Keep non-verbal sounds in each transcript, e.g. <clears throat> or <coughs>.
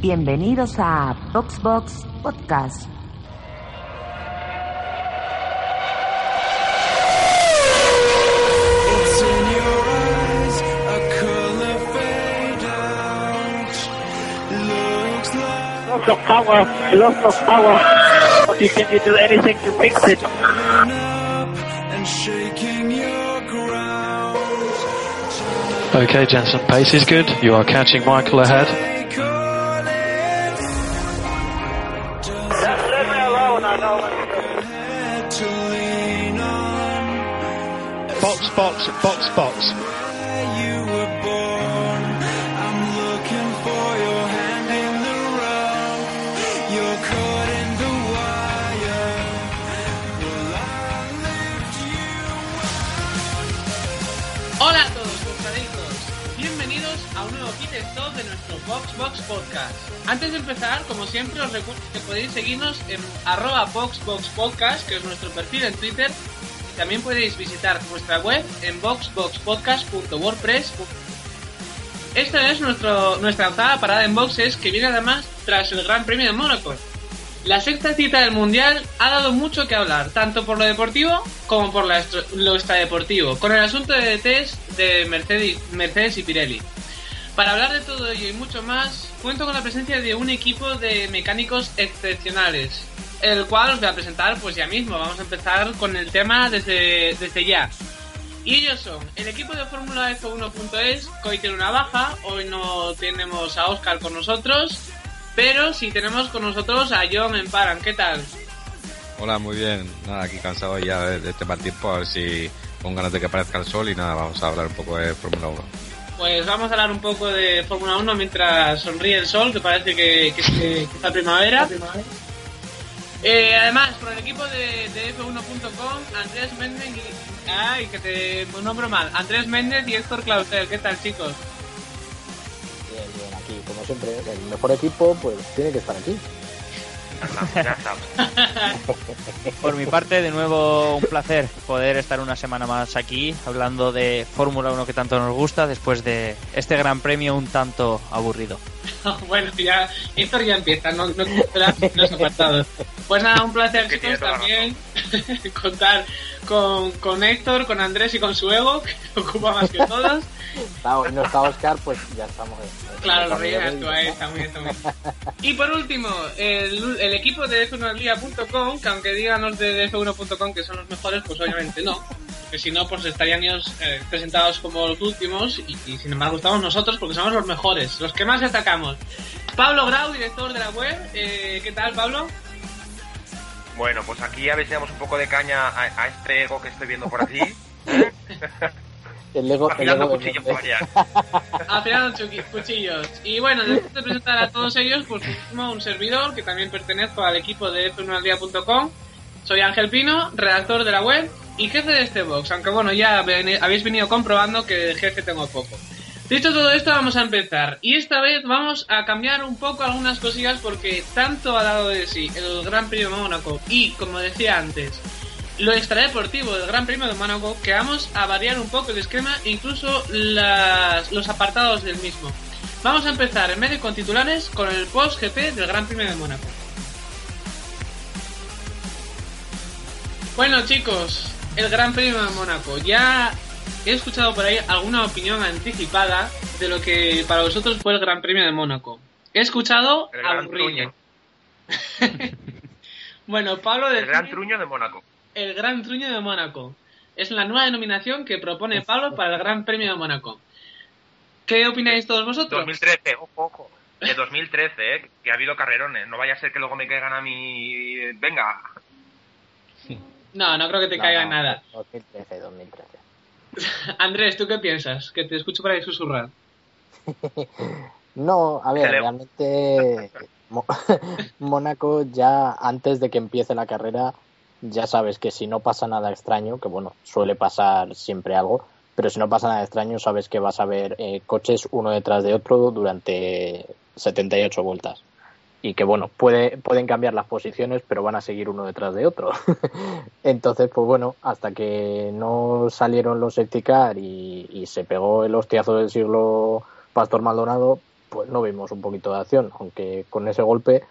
Bienvenidos a Boxbox Podcast. It's in your eyes, a color fade out. Looks like Lots of power, lots of power. But you can you do anything to fix it? giving up and shaking your ground. Okay, Jensen, pace is good. You are catching Michael ahead. I lift you Hola a todos. Bienvenidos a un nuevo Kit Stop de nuestro Box Box Podcast. Antes de empezar, como siempre, os recuerdo que podéis seguirnos en arroba que es nuestro perfil en Twitter. También podéis visitar nuestra web en boxboxpodcast.wordpress.com. Esta es nuestro, nuestra octava parada en boxes que viene además tras el Gran Premio de Mónaco. La sexta cita del Mundial ha dado mucho que hablar, tanto por lo deportivo como por lo extradeportivo, con el asunto de test de Mercedes, Mercedes y Pirelli. Para hablar de todo ello y mucho más, cuento con la presencia de un equipo de mecánicos excepcionales, el cual os voy a presentar pues ya mismo. Vamos a empezar con el tema desde, desde ya. Y ellos son el equipo de Fórmula F1.es, que hoy tiene una baja, hoy no tenemos a Oscar con nosotros, pero sí tenemos con nosotros a John Emparan, ¿qué tal? Hola, muy bien. Nada, aquí cansado ya de, este mal tiempo, a ver si con ganas de que aparezca el sol y nada, vamos a hablar un poco de Fórmula 1. Pues vamos a hablar un poco de Fórmula 1 mientras sonríe el sol, que parece que, que, que- que está primavera. Eh, además, por el equipo de, de F1.com, Andrés Méndez y... Ay, que te nombro mal. Andrés Méndez y Héctor Clausel, ¿qué tal chicos? Bien, bien, aquí, como siempre, el mejor equipo, pues tiene que estar aquí. <laughs> Por mi parte, de nuevo un placer poder estar una semana más aquí hablando de Fórmula 1 que tanto nos gusta después de este gran premio un tanto aburrido. <laughs> bueno, ya, Héctor ya empieza, no, no los apartados. Pues nada, un placer chicos también <laughs> contar con, con Héctor, con Andrés y con su ego, que <laughs> se ocupa más que todos. Está, hoy no está Oscar, pues ya estamos. Claro, lo rellenas tú ahí, está muy bien, está muy bien. Y por último, el, el equipo de F1aldia.com, que aunque digan los de F1.com que son los mejores, pues obviamente no. Porque si no, pues estarían ellos eh, presentados como los últimos y, y sin embargo estamos nosotros porque somos los mejores, los que más destacamos. Pablo Grau, director de la web, eh, ¿qué tal Pablo? Bueno, pues aquí a ver si damos un poco de caña a, a este ego que estoy viendo por aquí. <laughs> El Lego, el cuchillos de- por allá. Afilando cuchillos. Y bueno, después de presentar a todos ellos, pues un servidor que también pertenezco al equipo de f1aldia.com. Soy Ángel Pino, redactor de la web y jefe de este box. Aunque bueno, ya habéis venido comprobando que de jefe tengo poco. Dicho todo esto, vamos a empezar. Y esta vez vamos a cambiar un poco algunas cosillas porque tanto ha dado de sí el Gran Premio de Mónaco y, como decía antes, lo extradeportivo del Gran Premio de Mónaco que vamos a variar un poco el esquema e incluso los apartados del mismo. Vamos a empezar en medio con titulares con el post GP del Gran Premio de Mónaco. Bueno chicos, el Gran Premio de Mónaco. Ya he escuchado por ahí alguna opinión anticipada de lo que para vosotros fue el Gran Premio de Mónaco. He escuchado El gran aburrido. truño. <laughs> bueno, Pablo El decide- gran truño de Mónaco. el Gran Truño de Mónaco. Es la nueva denominación que propone Pablo para el Gran Premio de Mónaco. ¿Qué opináis todos vosotros? 2013, ojo, ojo. De 2013, ¿eh? Que ha habido carrerones. No vaya a ser que luego me caigan a mí... Venga. No, no creo que te No, caiga no, nada. 2013, 2013. <laughs> Andrés, ¿tú qué piensas? Que te escucho por ahí susurrar. <laughs> No, a ver, realmente <laughs> Mónaco ya antes de que empiece la carrera ya sabes que si no pasa nada extraño, que bueno, suele pasar siempre algo, pero si no pasa nada extraño sabes que vas a ver eh, coches uno detrás de otro durante 78 vueltas. Y que bueno, puede, pueden cambiar las posiciones, pero van a seguir uno detrás de otro. <laughs> Entonces, pues bueno, hasta que no salieron los safety car y, y se pegó el hostiazo del siglo Pastor Maldonado, pues no vimos un poquito de acción, aunque con ese golpe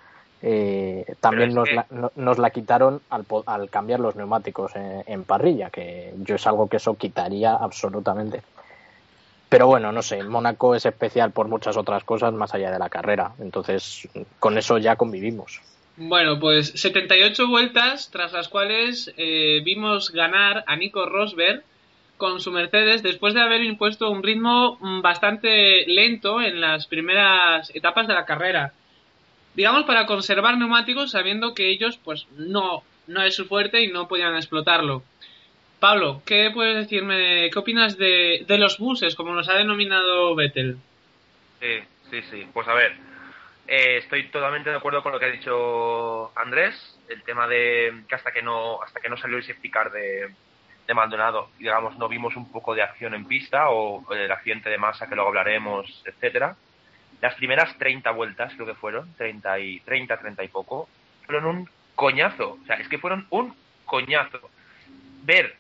eh, también nos, que- la, no- nos la quitaron al, al cambiar los neumáticos en, en parrilla, que yo es algo que eso quitaría absolutamente. Pero bueno, no sé, Mónaco es especial por muchas otras cosas más allá de la carrera, entonces con eso ya convivimos. Bueno, pues 78 vueltas, tras las cuales eh, vimos ganar a Nico Rosberg con su Mercedes después de haber impuesto un ritmo bastante lento en las primeras etapas de la carrera. Digamos para conservar neumáticos sabiendo que ellos pues no, no es su fuerte y no podían explotarlo. Pablo, ¿qué puedes decirme? ¿Qué opinas de, los buses, como nos ha denominado Vettel? Sí, sí, sí. Pues a ver, eh, estoy totalmente de acuerdo con lo que ha dicho Andrés. El tema de que hasta que no hasta que no salió el safety car de, de Maldonado, digamos, no vimos un poco de acción en pista o, o el accidente de masa que luego hablaremos, etcétera. Las primeras 30 vueltas, creo que fueron, 30 y 30, 30 y poco, fueron un coñazo. O sea, es que fueron un coñazo. Ver,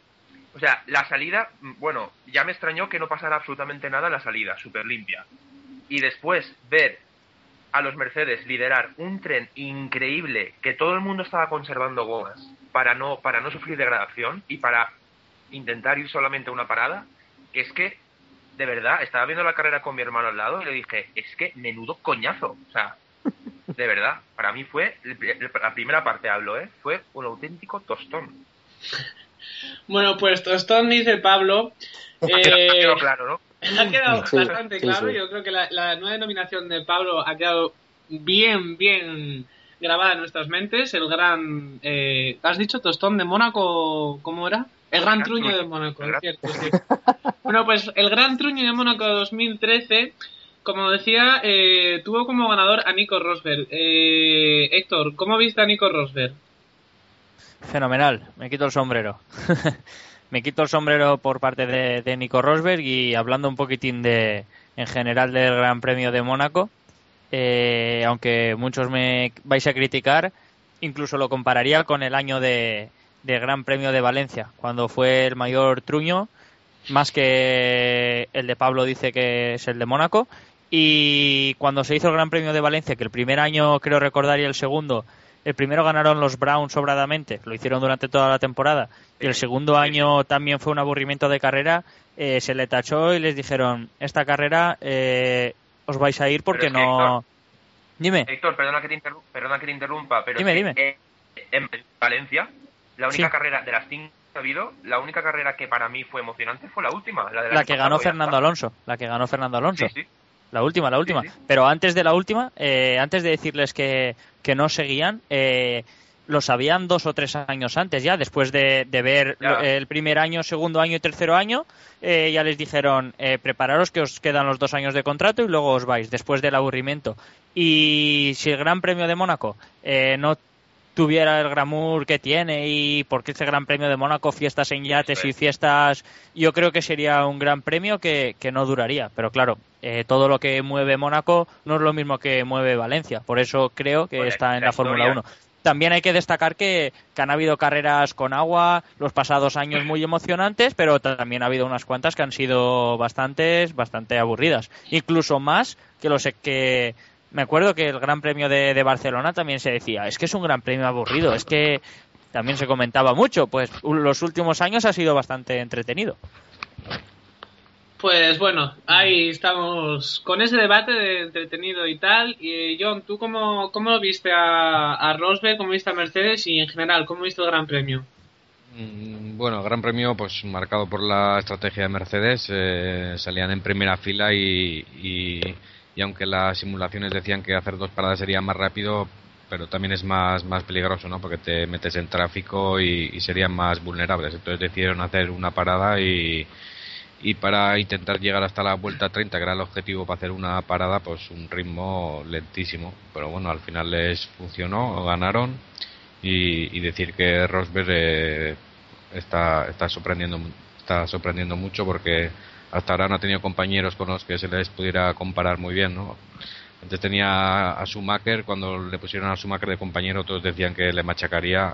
o sea, la salida, bueno, ya me extrañó que no pasara absolutamente nada la salida, súper limpia y después ver a los Mercedes liderar un tren increíble que todo el mundo estaba conservando gomas para no para no sufrir degradación y para intentar ir solamente a una parada es que de verdad estaba viendo la carrera con mi hermano al lado y le dije es que menudo coñazo o sea de verdad para mí fue la primera parte hablo eh fue un auténtico tostón Bueno, pues Tostón dice Pablo. ha quedado, ha eh, quedado claro no Ha quedado Sí, bastante sí, claro. sí. Yo creo que la, la nueva denominación de Pablo ha quedado bien, bien grabada en nuestras mentes. El gran. Eh, ¿Has dicho tostón de Mónaco? ¿Cómo era? El gran truño de Mónaco, es cierto, sí. <laughs> Bueno, pues el gran truño de Mónaco 2013. Como decía, eh, tuvo como ganador a Nico Rosberg. Eh, Héctor, ¿cómo viste a Nico Rosberg? Fenomenal, me quito el sombrero. <laughs> me quito el sombrero por parte de, de Nico Rosberg y hablando un poquitín de, en general del Gran Premio de Mónaco, eh, aunque muchos me vais a criticar, incluso lo compararía con el año de, de Gran Premio de Valencia, cuando fue el mayor truño, más que el de Pablo dice que es el de Mónaco. Y cuando se hizo el Gran Premio de Valencia, que el primer año creo recordar y el segundo, el primero ganaron los Browns sobradamente, lo hicieron durante toda la temporada, y el segundo año también fue un aburrimiento de carrera, eh, se le tachó y les dijeron, esta carrera eh, os vais a ir porque es que, no... Dime. Héctor, perdona que te, interru- perdona que te interrumpa, pero Dime, es que, dime. en Valencia, la única Sí. carrera de las cinco que ha habido, la única carrera que para mí fue emocionante fue la última, la, del La que ganó Fernando. Alonso, la que ganó Fernando Alonso. Sí, sí. La última, la última. Sí, sí. Pero antes de la última, eh, antes de decirles que, que no seguían, eh, lo sabían dos o tres años antes ya, después de, de ver Ya. el primer año, segundo año y tercero año, eh, ya les dijeron, eh, prepararos que os quedan los dos años de contrato y luego os vais, después del aburrimiento. Y si el Gran Premio de Mónaco eh, no tuviera el glamour que tiene y porque este Gran Premio de Mónaco, fiestas en yates y es. fiestas, yo creo que sería un gran premio que, que no duraría. Pero claro, eh, todo lo que mueve Mónaco no es lo mismo que mueve Valencia. Por eso creo que Bueno, está en la la Fórmula historia. 1. También hay que destacar que, que han habido carreras con agua los pasados años muy emocionantes, pero también ha habido unas cuantas que han sido bastantes, bastante aburridas. Incluso más que los que me acuerdo que el Gran Premio de, de Barcelona también se decía, es que es un Gran Premio aburrido, es que también se comentaba mucho, pues los últimos años ha sido bastante entretenido. Pues bueno, ahí estamos con ese debate de entretenido y tal. Y John, ¿tú cómo, cómo lo viste a, a Rosberg, cómo viste a Mercedes y en general, cómo viste el Gran Premio? Mm, Bueno, Gran Premio, pues marcado por la estrategia de Mercedes, eh, salían en primera fila y, y, y aunque las simulaciones decían que hacer dos paradas sería más rápido, pero también es más, más peligroso, ¿no? Porque te metes en tráfico y, y serían más vulnerables. Entonces decidieron hacer una parada y, y para intentar llegar hasta la vuelta 30, que era el objetivo para hacer una parada, pues un ritmo lentísimo. Pero bueno, al final les funcionó, ganaron y, decir que Rosberg eh, está, está, sorprendiendo, está sorprendiendo mucho porque hasta ahora no ha tenido compañeros con los que se les pudiera comparar muy bien, ¿no? Antes tenía a Schumacher, cuando le pusieron a Schumacher de compañero todos decían que le machacaría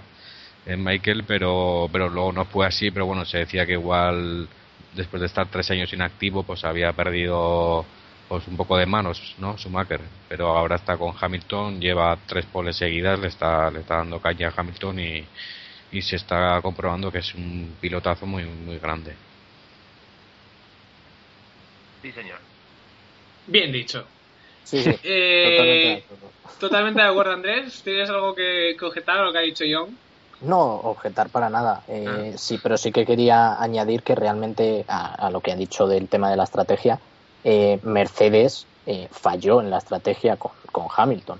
en Michael, pero, pero luego no fue así, pero bueno, se decía que igual después de estar tres años inactivo, pues había perdido pues un poco de manos, ¿no? Schumacher, pero ahora está con Hamilton, lleva tres poles seguidas, le está, le está dando caña a Hamilton y, y se está comprobando que es un pilotazo muy, muy grande. Sí, señor. Bien dicho. Sí, sí. Eh, totalmente, de acuerdo, Andrés. ¿Tienes algo que, que objetar a lo que ha dicho John? No, objetar para nada. Eh, Sí, pero sí que quería añadir que realmente a, a, lo que ha dicho del tema de la estrategia, eh, Mercedes eh, falló en la estrategia con, con, Hamilton.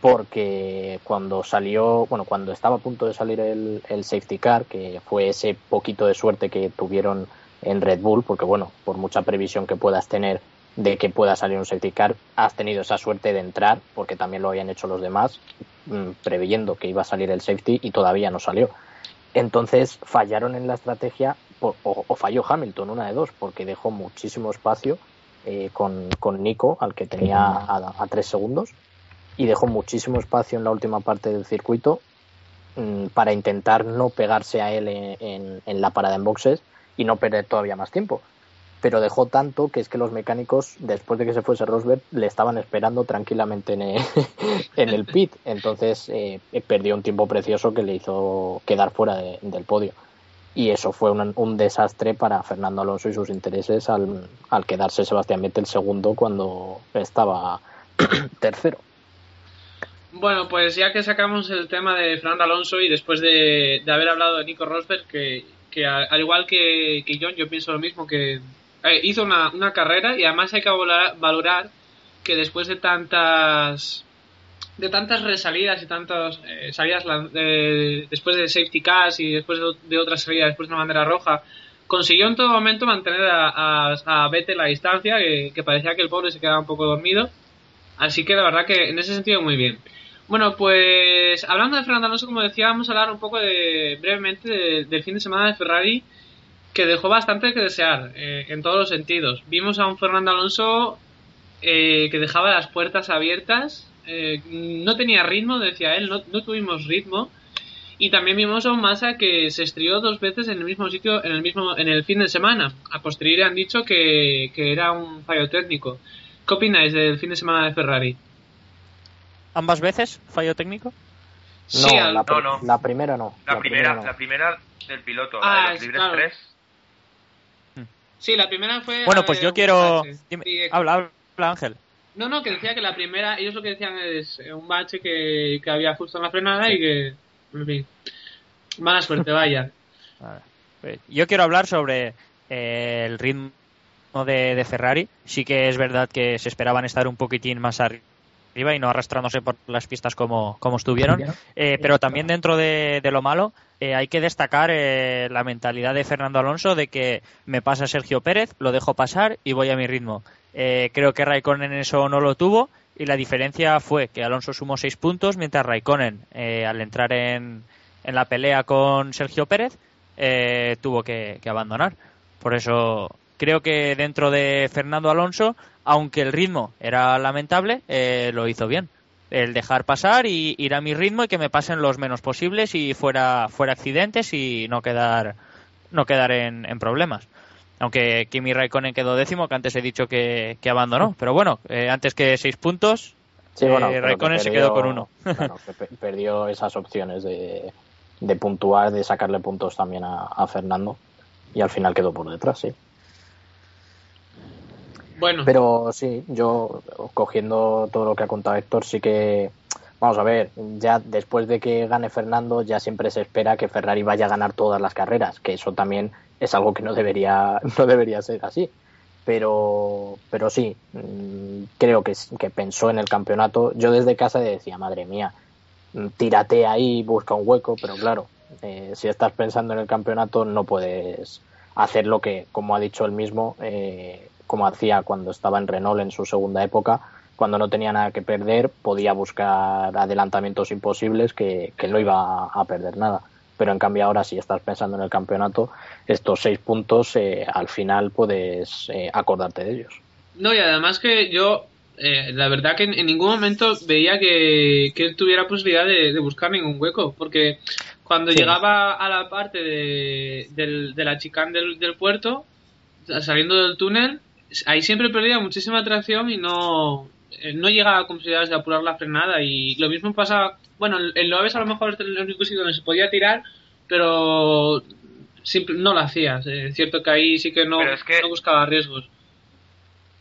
Porque cuando salió, bueno, cuando estaba a punto de salir el, el safety car, que fue ese poquito de suerte que tuvieron en Red Bull, porque bueno, por mucha previsión que puedas tener de que pueda salir un safety car, has tenido esa suerte de entrar, porque también lo habían hecho los demás, mmm, preveyendo que iba a salir el safety y todavía no salió. Entonces fallaron en la estrategia, o, o falló Hamilton, una de dos, porque dejó muchísimo espacio eh, con, con, Nico, al que tenía a, a, tres segundos, y dejó muchísimo espacio en la última parte del circuito mmm, para intentar no pegarse a él en, en, en la parada en boxes y no perder todavía más tiempo pero dejó tanto que es que los mecánicos, después de que se fuese Rosberg, le estaban esperando tranquilamente en el, <laughs> pit. Entonces eh, perdió un tiempo precioso que le hizo quedar fuera de, del podio. Y eso fue un, un, desastre para Fernando Alonso y sus intereses al, al quedarse Sebastián Vettel segundo cuando estaba <clears throat> tercero. Bueno, pues ya que sacamos el tema de Fernando Alonso y después de, de haber hablado de Nico Rosberg, que, que al igual que, John, yo pienso lo mismo, que eh, hizo una, carrera y además hay que valorar, que después de tantas de tantas resalidas y tantas eh, salidas eh, después de safety cars y después de, de otras salidas después de una bandera roja consiguió en todo momento mantener a, a, a Vettel la distancia que, que, parecía que el pobre se quedaba un poco dormido. Así que la verdad que en ese sentido muy bien bueno pues hablando de Fernando Alonso como decía vamos a hablar un poco de brevemente de, del fin de semana de Ferrari que dejó bastante que desear eh, en todos los sentidos. Vimos a un Fernando Alonso eh, que dejaba las puertas abiertas, eh, no tenía ritmo, decía él, no, no, tuvimos ritmo. Y también vimos a un Massa que se estrió dos veces en el mismo sitio, en el mismo, en el fin de semana. A posteriori han dicho que, que era un fallo técnico. ¿Qué opináis del fin de semana de Ferrari? ¿Ambas veces fallo técnico? No, sí, la, al... no, no, la, primera no. La, la primera, no. la primera del piloto, Ah, la de los libres claro. 3. Sí, la primera fue. Bueno, pues yo quiero. Dime, sí, habla, habla, Ángel. No, no, que decía que la primera, ellos lo que decían es un bache que, que había justo en la frenada sí. y que. En fin. Mala suerte, vaya. <laughs> Pues yo quiero hablar sobre eh, el ritmo de, de, Ferrari. Sí que es verdad que se esperaban estar un poquitín más arriba y no arrastrándose por las pistas como, como estuvieron. Eh, pero también dentro de, de lo malo, eh, hay que destacar eh, la mentalidad de Fernando Alonso de que me pasa Sergio Pérez, lo dejo pasar y voy a mi ritmo. Creo que Raikkonen eso no lo tuvo y la diferencia fue que Alonso sumó seis puntos mientras Raikkonen al entrar en, en, la pelea con Sergio Pérez tuvo que, que, abandonar. Por eso creo que dentro de Fernando Alonso, aunque el ritmo era lamentable, eh, lo hizo bien. El dejar pasar y ir a mi ritmo y que me pasen los menos posibles y fuera fuera accidentes y no quedar no quedar en, en problemas. Aunque Kimi Raikkonen quedó décimo que antes he dicho que, que abandonó. Pero bueno eh, antes que seis puntos sí, bueno, eh, Raikkonen perdió, se quedó con uno. bueno, <laughs> perdió esas opciones de, de, puntuar de sacarle puntos también a, a Fernando. Y al final quedó por detrás sí bueno. Pero sí, yo cogiendo todo lo que ha contado Héctor, sí que, vamos a ver, ya después de que gane Fernando, ya siempre se espera que Ferrari vaya a ganar todas las carreras, que eso también es algo que no debería, <laughs> no debería ser así. Pero, pero sí, mm, creo que, que pensó en el campeonato. Yo desde casa decía, madre mía, tírate ahí, busca un hueco, pero claro, eh, si estás pensando en el campeonato no puedes hacer lo que, como ha dicho él mismo, eh, como hacía cuando estaba en Renault en su segunda época, cuando no tenía nada que perder, podía buscar adelantamientos imposibles que, que no iba a perder nada. Pero en cambio ahora, si estás pensando en el campeonato, estos seis puntos eh, al final puedes eh, acordarte de ellos. No, y además que yo, eh, la verdad que en, en ningún momento veía que, que él tuviera posibilidad de, de buscar ningún hueco, porque cuando Sí. llegaba a la parte de, del- de la chicane del, del puerto, saliendo del túnel, ahí siempre perdía muchísima tracción y no, eh, no llegaba a posibilidades de apurar la frenada. Y lo mismo pasa, bueno, en- Loebes a lo mejor es el único sitio donde se podía tirar, pero simple- no lo hacías. Es cierto que ahí sí que no, Pero es que- no buscaba riesgos.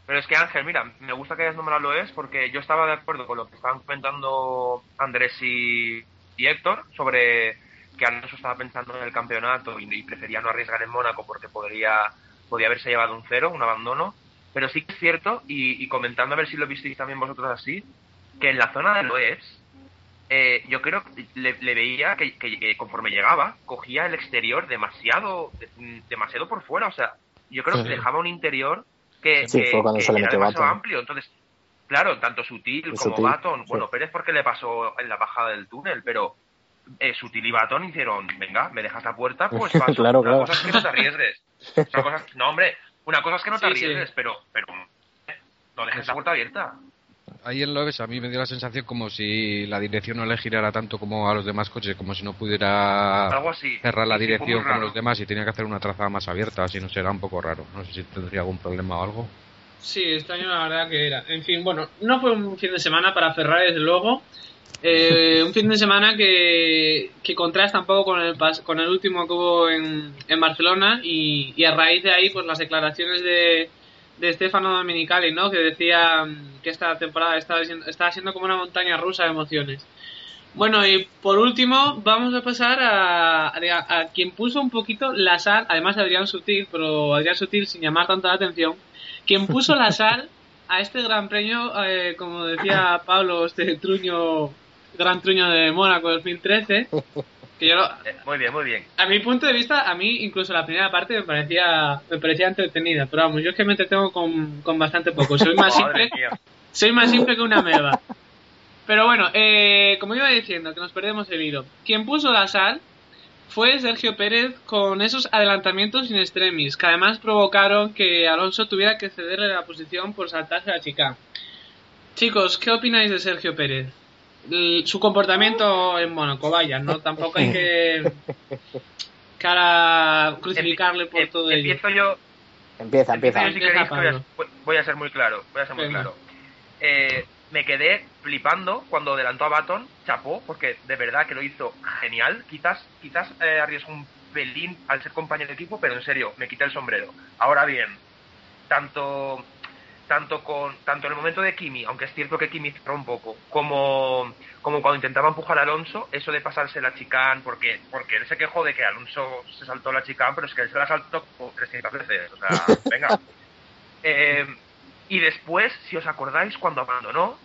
Pero es que Ángel, mira, me gusta que hayas nombrado lo es porque yo estaba de acuerdo con lo que estaban comentando Andrés y, y Héctor sobre que Alonso estaba pensando en el campeonato y, y prefería no arriesgar en Mónaco porque podría, podría haberse llevado un cero, un abandono. Pero sí que es cierto, y, y comentando a ver si lo visteis también vosotros así, que en la zona de Loes, eh, yo creo que le, le veía que, que, eh, conforme llegaba, cogía el exterior demasiado, de- demasiado por fuera. O sea, yo creo que Sí. dejaba un interior que, Sí, era demasiado Baton. amplio. Entonces, claro, tanto Sutil como Baton, sí. bueno, Pérez porque le pasó en la bajada del túnel, pero eh, Sutil y Baton hicieron, venga, me dejas la puerta, <laughs> pues paso. Claro, una claro. cosa es que no te arriesgues. Otra cosa es- no, hombre, una cosa es que no te Sí, sí. arriesgues, pero, pero no dejes la puerta abierta. Ahí en Loebes a mí me dio la sensación como si la dirección no le girara tanto como a los demás coches, como si no pudiera Algo así. cerrar la Sí, sí, dirección como los demás y tenía que hacer una trazada más abierta, así no será un poco raro. No sé si tendría algún problema o algo. Sí, extraño la verdad que era. En fin, bueno, no fue un fin de semana para Ferrari, desde luego. Eh, un fin de semana que, contrasta un poco con el, con el último que hubo en, Barcelona y, a raíz de ahí, pues las declaraciones de, de Stefano Domenicali, ¿no? Que decía mm, que esta temporada estaba estaba siendo como una montaña rusa de emociones. Bueno, y por último, vamos a pasar a, a, quien puso un poquito la sal, además de Adrián Sutil, pero Adrián Sutil sin llamar tanto la atención, quien puso la sal a este gran premio, eh, como decía Pablo, este truño, gran truño de Mónaco 2013, que yo lo- Eh, muy bien, muy bien. a mi punto de vista, a mí incluso la primera parte me parecía, me parecía entretenida, pero vamos, yo es que me entretengo con, con bastante poco, soy más <laughs> simple, soy más simple que una meba. Pero bueno, eh, como iba diciendo, que nos perdemos el hilo. Quien puso la sal fue Sergio Pérez con esos adelantamientos in extremis, que además provocaron que Alonso tuviera que cederle la posición por saltarse a chica. Chicos, ¿qué opináis de Sergio Pérez? Su comportamiento en Mónaco, vaya, ¿no? Tampoco hay que, ahora crucificarle por Em- todo ello. Empiezo yo, Empieza, empieza. Yo, si Empieza, queréis, que voy, a, Pablo. voy a ser muy claro. Voy a ser muy Venga. claro. Eh, me quedé flipando cuando adelantó a Baton, chapó, porque de verdad que lo hizo genial. Quizás, quizás eh, arriesgó un pelín al ser compañero de equipo, pero en serio, me quité el sombrero. Ahora bien, tanto tanto con tanto en el momento de Kimi, aunque es cierto que Kimi cerró un poco, como, como cuando intentaba empujar a Alonso, eso de pasarse la chicane, porque, porque él se quejó de que Alonso se saltó la chicane, pero es que él se la saltó como 300 veces. O sea, <laughs> venga. Eh, y después, si os acordáis, cuando abandonó,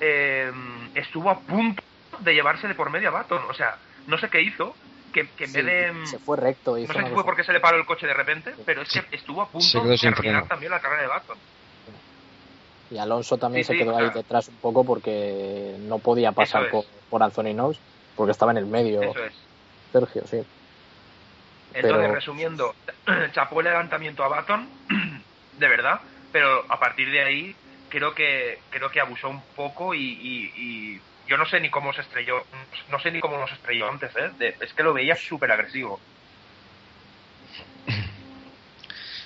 eh, estuvo a punto de llevarse de por medio a Baton. O sea, no sé qué hizo, que, que en Sí, vez de... se fue recto. hizo No sé si fue porque se le paró el coche de repente, pero es que estuvo a punto de arruinar también la carrera de Baton. Y Alonso también Sí, se quedó ahí detrás un poco porque no podía pasar es. por, por Anthony Knox, porque estaba en el medio Eso es. Sergio, sí. Entonces, Pero- resumiendo, <clears throat> chapó el levantamiento a Baton, <clears throat> de verdad, pero a partir de ahí creo que creo que abusó un poco y, y- y yo no sé ni cómo se estrelló, no sé ni cómo nos estrelló antes, ¿eh? De- es que lo veía súper agresivo.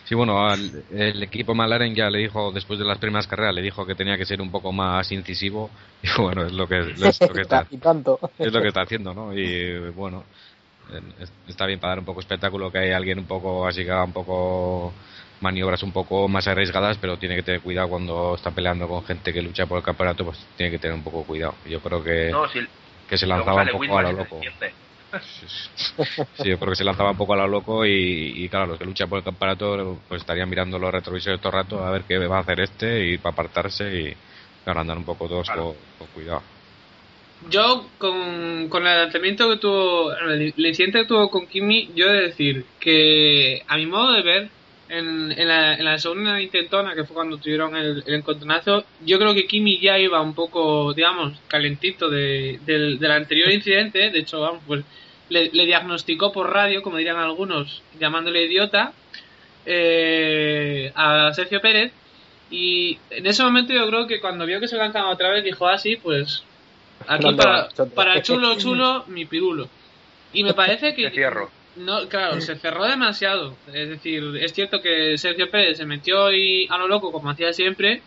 Sí, bueno, al- el equipo McLaren ya le dijo, después de las primeras carreras, le dijo que tenía que ser un poco más incisivo. <laughs> Y bueno, es lo que, es lo que <laughs> está, y tanto. es lo que está haciendo, ¿no? Y bueno, es- está bien para dar un poco espectáculo que hay alguien un poco así que haga un poco maniobras un poco más arriesgadas, pero tiene que tener cuidado cuando está peleando con gente que lucha por el campeonato, pues tiene que tener un poco cuidado. Yo creo que, No, si que se lanzaba un poco a lo se loco. Sí, yo creo que se lanzaba un poco a lo loco y, y claro, los que luchan por el campeonato pues estarían mirando los retrovisores todo el rato a ver qué va a hacer este y para apartarse y claro, andar un poco todos Claro. con, con cuidado. Yo, con, con el lanzamiento que tuvo, el, el incidente que tuvo con Kimi, yo he de decir que, a mi modo de ver, en, en, la, en la segunda intentona, que fue cuando tuvieron el, el encontronazo, yo creo que Kimi ya iba un poco, digamos, calentito de, del, del anterior incidente. De hecho, vamos, pues le, le diagnosticó por radio, como dirían algunos, llamándole idiota, eh, a Sergio Pérez. Y en ese momento yo creo que cuando vio que se lanzaba otra vez, dijo así, pues aquí ¿Dónde para, <laughs> chulo chulo mi pirulo. Y me parece que <laughs> cierro. no, claro, se cerró demasiado. Es decir, es cierto que Sergio Pérez se metió y a lo loco como hacía siempre,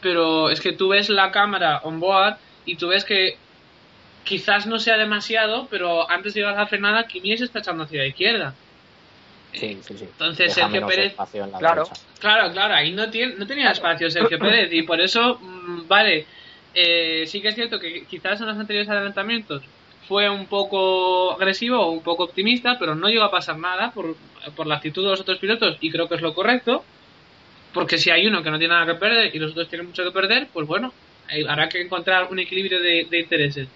pero es que tú ves la cámara on board y tú ves que quizás no sea demasiado, pero antes de llegar a la frenada, Kimi se está echando hacia la izquierda. Sí, sí, sí. Entonces, Deja Sergio Pérez- espacio en la Claro. derecha. Claro, claro, ahí no, tiene, no tenía espacio Sergio <coughs> Pérez y por eso, mm, vale, eh, sí que es cierto que quizás en los anteriores adelantamientos fue un poco agresivo o un poco optimista, pero no llegó a pasar nada por, por la actitud de los otros pilotos y creo que es lo correcto, porque si hay uno que no tiene nada que perder y los otros tienen mucho que perder, pues bueno, habrá que encontrar un equilibrio de, de intereses.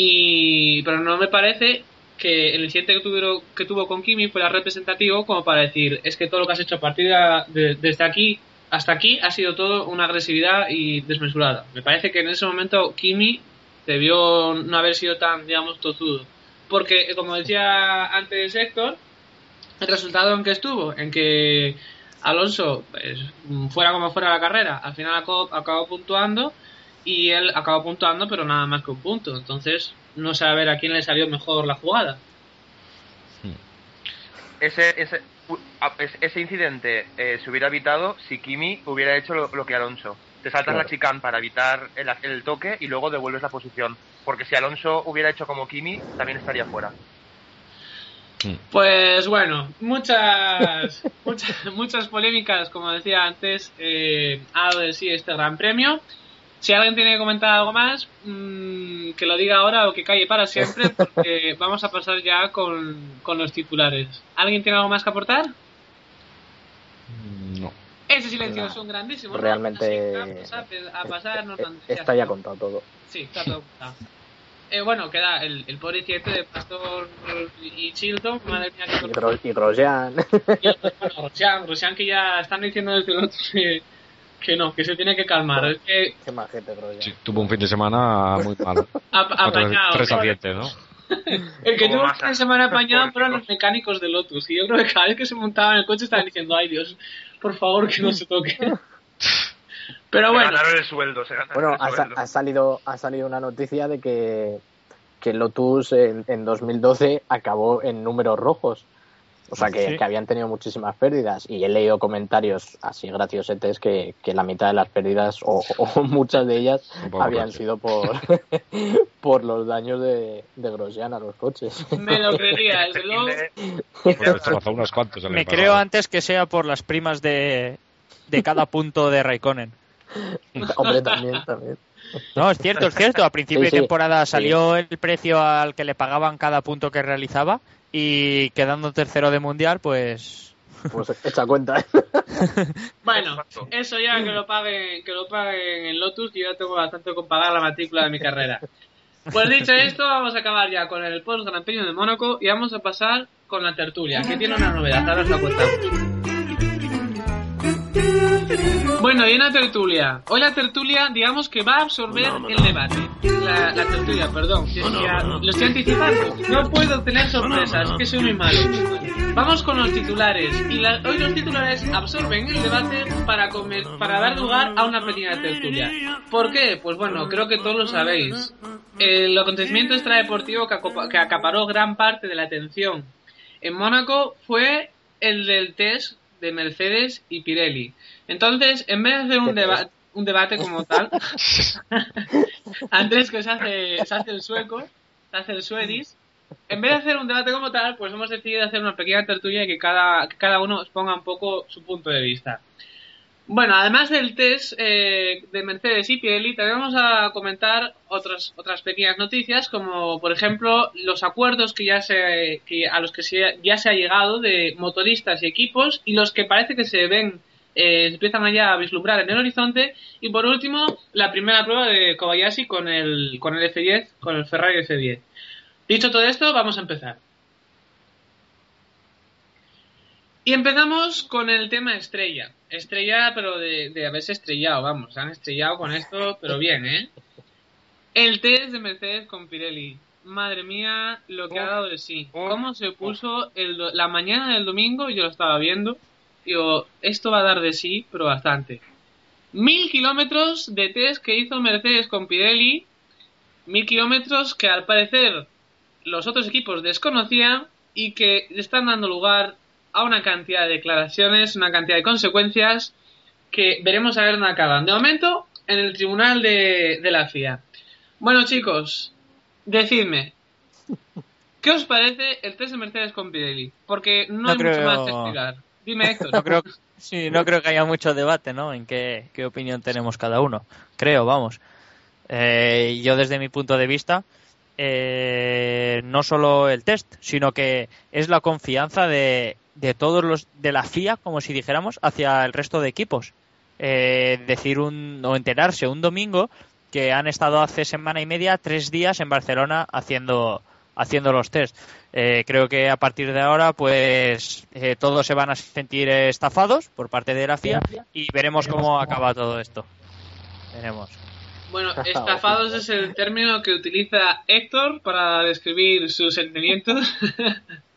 Y, pero no me parece que el incidente que, tuvieron, que tuvo con Kimi fuera representativo como para decir es que todo lo que has hecho a partir de, de- desde aquí hasta aquí ha sido todo una agresividad y desmesurada. Me parece que en ese momento Kimi debió no haber sido tan, digamos, tozudo. Porque, eh, como decía antes Héctor, el resultado en que estuvo, en que Alonso, pues, fuera como fuera la carrera, al final acabó puntuando y él acabó puntuando, pero nada más que un punto. Entonces, no sé a ver a quién le salió mejor la jugada. Ese, ese, u- a- es- ese incidente eh, se hubiera evitado si Kimi hubiera hecho lo, lo que Alonso. Te saltas Claro. la chicane para evitar el, el toque y luego devuelves la posición. Porque si Alonso hubiera hecho como Kimi, también estaría fuera. Pues bueno, muchas, <laughs> muchas, muchas polémicas, como decía antes, eh, ha dado de sí este gran premio. Si alguien tiene que comentar algo más, mm, que lo diga ahora o que calle para siempre, <laughs> porque vamos a pasar ya con, con los titulares. ¿Alguien tiene algo más que aportar? No. Ese silencio es un grandísimo. realmente- vamos a, pasarnos Eh, noticias. Está ya contado todo. Sí, está todo contado. <laughs> Eh, bueno, queda el, el pobre incidente de Pastor y Chilton. <laughs> Madre mía, qué Y, Gro- y bueno, Rosian, Rosian que ya están diciendo desde el otro que, no, que se tiene que calmar. Es que Qué majete Grosjean. Sí, tuvo un fin de semana muy <laughs> malo. apañado. tres accidentes, ¿no? El que tuvo masa. una semana <laughs> apañado fueron los mecánicos de Lotus. Y yo creo que cada vez que se montaban en el coche estaban diciendo, ay Dios, por favor que no se toque. <laughs> Pero Se bueno, ganaron el sueldo, se ganaron Bueno, el ha, sueldo. ha salido, ha salido una noticia de que, que Lotus en, en 2012 acabó en números rojos. O sea, que, Sí. que habían tenido muchísimas pérdidas. Y he leído comentarios así graciosetes que, que la mitad de las pérdidas, o, o <laughs> muchas de ellas, habían sido por, <laughs> por los daños de, de Grosjean a los coches. me lo creería, <laughs> desde luego. Pues unos cuantos. Me creo pasado. antes que sea por las primas de, de cada punto de Raikkonen. Hombre, también, también. No, es cierto, es cierto. A principio Sí, sí. de temporada salió el precio al que le pagaban cada punto que realizaba y quedando tercero de mundial, pues Pues echa cuenta. <laughs> Bueno, Exacto. eso ya que lo paguen, que lo paguen en Lotus, que yo tengo bastante con pagar la matrícula de mi carrera. Pues dicho esto, vamos a acabar ya con el post Gran Premio de Mónaco y vamos a pasar con la tertulia, que tiene una novedad, ahora os la contamos. Bueno, y en la tertulia. Hoy la tertulia, digamos que va a absorber el debate. La, la tertulia, perdón. que ya lo estoy anticipando. No puedo tener sorpresas, que soy muy malo. Vamos con los titulares. Y la- hoy los titulares absorben el debate para, come- para dar lugar a una pequeña tertulia. ¿Por qué? Pues bueno, creo que todos lo sabéis. El acontecimiento extradeportivo que, que acaparó gran parte de la atención en Mónaco fue el del test de Mercedes y Pirelli. Entonces, en vez de hacer un, ¿Qué deba- un debate como tal, <laughs> Andrés que se hace, se hace el sueco, se hace el suedis, en vez de hacer un debate como tal, pues hemos decidido hacer una pequeña tertulia y que cada, que cada uno exponga un poco su punto de vista. Bueno, además del test eh, de Mercedes y Pirelli, también vamos a comentar otras otras pequeñas noticias, como por ejemplo los acuerdos que ya se que a los que se- ya se ha llegado de motoristas y equipos y los que parece que se ven eh, empiezan ya a vislumbrar en el horizonte. Y por último, la primera prueba de Kobayashi con el, con el F10, con el Ferrari F10. Dicho todo esto, vamos a empezar. Y empezamos con el tema estrella. Estrella, pero de, de haberse estrellado, vamos. Se han estrellado con esto, pero bien, ¿eh? El test de Mercedes con Pirelli. Madre mía, lo que ha dado de sí. Cómo se puso el do- la mañana del domingo, yo lo estaba viendo. Digo, esto va a dar de sí, pero bastante. Mil kilómetros de test que hizo Mercedes con Pirelli. Mil kilómetros que al parecer los otros equipos desconocían y que están dando lugar a una cantidad de declaraciones, una cantidad de consecuencias que veremos a ver dónde acaban. De momento, en el tribunal de, de la FIA. Bueno, chicos, decidme, <laughs> ¿qué os parece el test de Mercedes con Pirelli? Porque no, No hay mucho más que explicar. Dime, Héctor. No creo, sí, no creo que haya mucho debate, ¿no? En qué, qué opinión tenemos cada uno. Creo, vamos. Eh, yo desde mi punto de vista, eh, no solo el test, sino que es la confianza de, de todos los de la FIA, como si dijéramos, hacia el resto de equipos. Eh, decir un o enterarse un domingo que han estado hace semana y media, tres días en Barcelona haciendo haciendo los test. Eh, creo que a partir de ahora, pues eh, todos se van a sentir estafados por parte de la FIA y veremos cómo acaba todo esto. Veremos. Bueno, estafados es el término que utiliza Héctor para describir sus sentimientos. <laughs>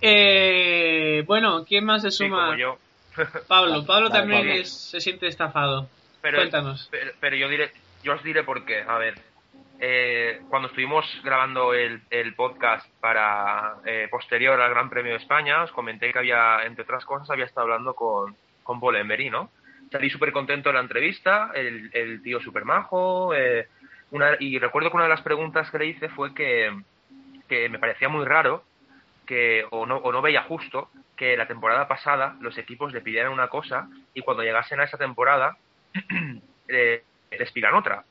Eh, bueno, ¿quién más se Sí, suma? como yo. <laughs> Pablo, Pablo también Pablo. es- se siente estafado. Pero, Cuéntanos. Pero, pero yo diré, yo os diré por qué. A ver, eh, cuando estuvimos grabando el, el podcast para eh, posterior al Gran Premio de España, os comenté que había, entre otras cosas, había estado hablando con, con Paul Emery, ¿no? Salí súper contento de la entrevista, el, el tío súper majo, eh, una, y recuerdo que una de las preguntas que le hice fue que, que me parecía muy raro que o no, o no veía justo que la temporada pasada los equipos le pidieran una cosa y cuando llegasen a esa temporada <clears throat> les pidan otra.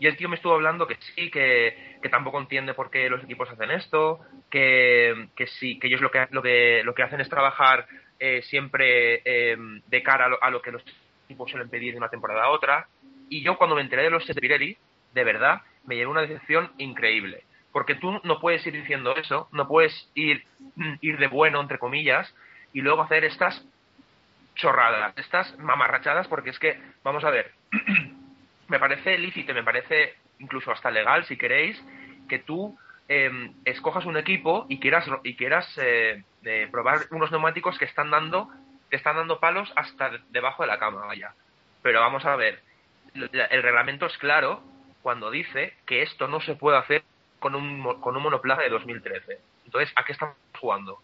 Y el tío me estuvo hablando que sí, que, que tampoco entiende por qué los equipos hacen esto, que, que sí, que ellos lo que, lo que, lo que hacen es trabajar eh, siempre eh, de cara a lo, a lo que los equipos suelen pedir de una temporada a otra. Y yo cuando me enteré de los de Pirelli, de verdad, me llevé una decepción increíble. Porque tú no puedes ir diciendo eso, no puedes ir, ir de bueno, entre comillas, y luego hacer estas chorradas, estas mamarrachadas, porque es que, vamos a ver, <clears throat> me parece lícito, me parece incluso hasta legal, si queréis, que tú eh, escojas un equipo y quieras y quieras eh, eh, probar unos neumáticos que están dando te están dando palos hasta debajo de la cama, vaya. Pero vamos a ver, el reglamento es claro cuando dice que esto no se puede hacer con un, mo- con un monoplaza de 2013. Entonces, ¿a qué estamos jugando?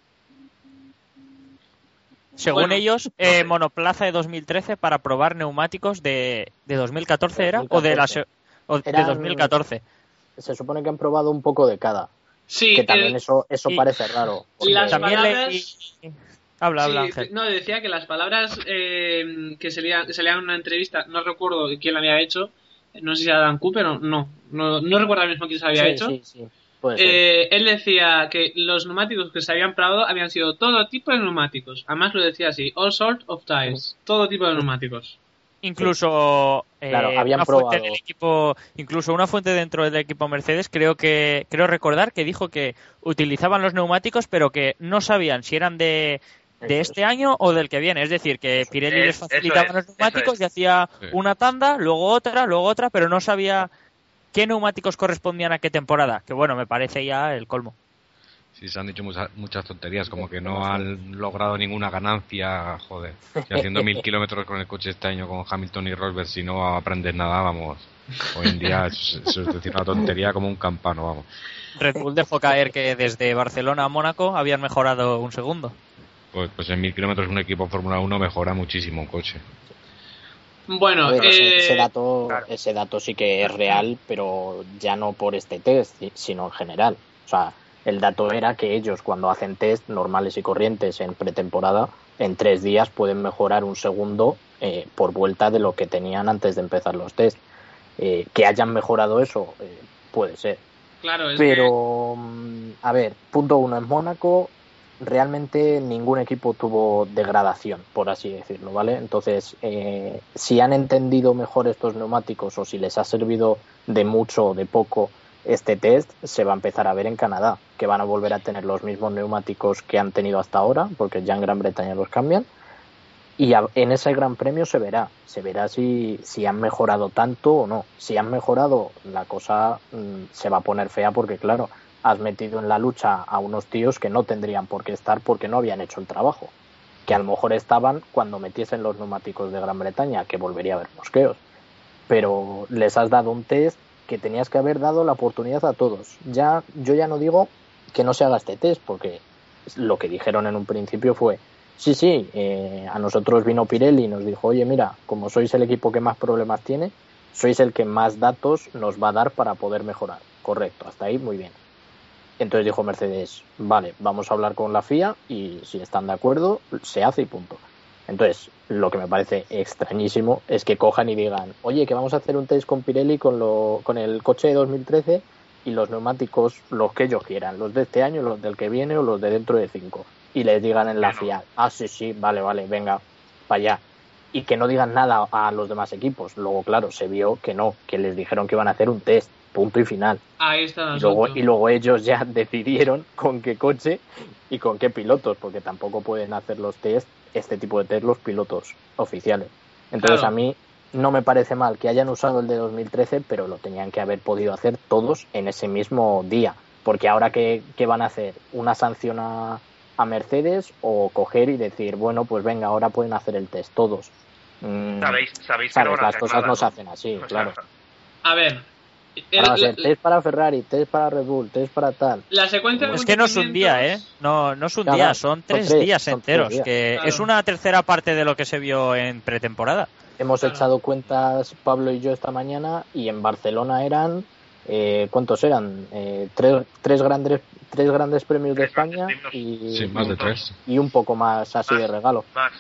Según Bueno, ellos, no eh, sé. monoplaza de 2013 para probar neumáticos de, de 2014 era o de la se- o de Eran- 2014. Se supone que han probado un poco de cada. Sí, que también el- eso, eso y- parece raro. las También palabras... leí- Habla, habla, Sí, Ángel. no, decía que las palabras eh, que que salían en una entrevista, no recuerdo quién la había hecho, no sé si era Dan Cooper o no, no, no recuerdo ahora mismo quién se había Sí, hecho. sí, sí. Eh, él decía que los neumáticos que se habían probado habían sido todo tipo de neumáticos. Además lo decía así, all sorts of tires, todo tipo de neumáticos. Incluso eh, Claro, habían una fuente del equipo, incluso una fuente dentro del equipo Mercedes, creo que creo recordar que dijo que utilizaban los neumáticos, pero que no sabían si eran de de este año o del que viene. Es decir, que Pirelli Es- les facilitaba es, los neumáticos y hacía Sí. una tanda, luego otra, luego otra, pero no sabía qué neumáticos correspondían a qué temporada. Que bueno, me parece ya el colmo. Sí, se han dicho muchas, muchas tonterías, como que no han logrado ninguna ganancia, joder. Si haciendo mil kilómetros con el coche este año con Hamilton y Rosberg, si no aprendes nada, vamos. Hoy en día eso, es- es decir una tontería como un campano, vamos. Red Bull dejó caer que desde Barcelona a Mónaco habían mejorado un segundo. Pues, pues en mil kilómetros un equipo Fórmula 1 mejora muchísimo un coche. Bueno, ver, eh, ese dato, claro. ese dato sí que es real, pero ya no por este test, si- sino en general. O sea, el dato era que ellos cuando hacen test normales y corrientes en pretemporada, en tres días pueden mejorar un segundo eh, por vuelta de lo que tenían antes de empezar los test. Eh, que hayan mejorado eso, eh, puede ser. claro, es Pero, mm, a ver, punto uno en Mónaco, realmente ningún equipo tuvo degradación, por así decirlo, ¿vale? Entonces, eh, si han entendido mejor estos neumáticos o si les ha servido de mucho o de poco este test, se va a empezar a ver en Canadá, que van a volver a tener los mismos neumáticos que han tenido hasta ahora, porque ya en Gran Bretaña los cambian. Y en ese Gran Premio se verá, se verá si, si han mejorado tanto o no. Si han mejorado, la cosa mm, se va a poner fea porque, claro, has metido en la lucha a unos tíos que no tendrían por qué estar porque no habían hecho el trabajo. Que a lo mejor estaban cuando metiesen los neumáticos de Gran Bretaña, que volvería a haber mosqueos. Pero les has dado un test que tenías que haber dado la oportunidad a todos. Ya, yo ya no digo que no se haga este test, porque lo que dijeron en un principio fue, sí, sí, eh, a nosotros vino Pirelli y nos dijo, oye, mira, como sois el equipo que más problemas tiene, sois el que más datos nos va a dar para poder mejorar. Correcto, hasta ahí muy bien. Entonces dijo Mercedes, vale, vamos a hablar con la FIA y si están de acuerdo, se hace y punto. Entonces, lo que me parece extrañísimo es que cojan y digan, oye, que vamos a hacer un test con Pirelli con, lo, con el coche de 2013 y los neumáticos, los que ellos quieran, los de este año, los del que viene o los de dentro de cinco. Y les digan en la FIA, ah, sí, sí, vale, vale, venga, para allá. Y que no digan nada a los demás equipos. Luego, claro, se vio que no, que les dijeron que iban a hacer un test, punto y final. Ahí está Y luego, y luego ellos ya <laughs> decidieron con qué coche y con qué pilotos, porque tampoco pueden hacer los test, este tipo de test, los pilotos oficiales. Entonces Claro. a mí no me parece mal que hayan usado el de 2013, pero lo tenían que haber podido hacer todos en ese mismo día. Porque ahora que van a hacer? ¿Una sanción a, a Mercedes o coger y decir, bueno, pues venga, ahora pueden hacer el test todos? Mm, Sabéis, sabéis que sabes, las cosas no se hacen así, <laughs> O sea, claro. A ver, el- Ahora va a ser la, test para Ferrari, test para Red Bull, test para tal. la secuencia Es que no es un día, ¿eh? No, no es un Claro, día, son son tres, tres, días son tres enteros, días. que Claro. es una tercera parte de lo que se vio en pretemporada. Hemos Claro. echado cuentas Pablo y yo esta mañana y en Barcelona eran eh, ¿cuántos eran? Eh, tres, tres grandes tres grandes premios de España premios. y, Sí, más de tres. y un poco más así de regalo. Más.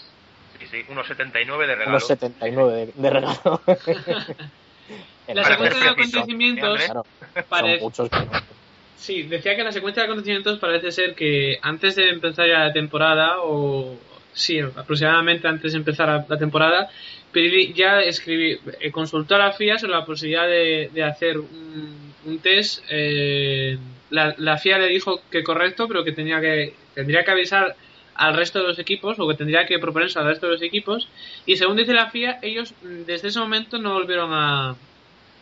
Sí, sí, unos 79 de regalo. Unos 79 de, de regalo. <laughs> La secuencia de acontecimientos ¿eh, Claro, son parece, muchos. Sí, decía que la secuencia de acontecimientos parece ser que antes de empezar ya la temporada, o sí, aproximadamente antes de empezar la, temporada, Pirelli ya escribí, eh, consultó a la FIA sobre la posibilidad de, de hacer un, un test. eh, la, la FIA le dijo que correcto, pero que tenía que tendría que avisar al resto de los equipos o que tendría que proponerse al resto de los equipos. Y según dice la FIA, ellos mm, desde ese momento no volvieron a,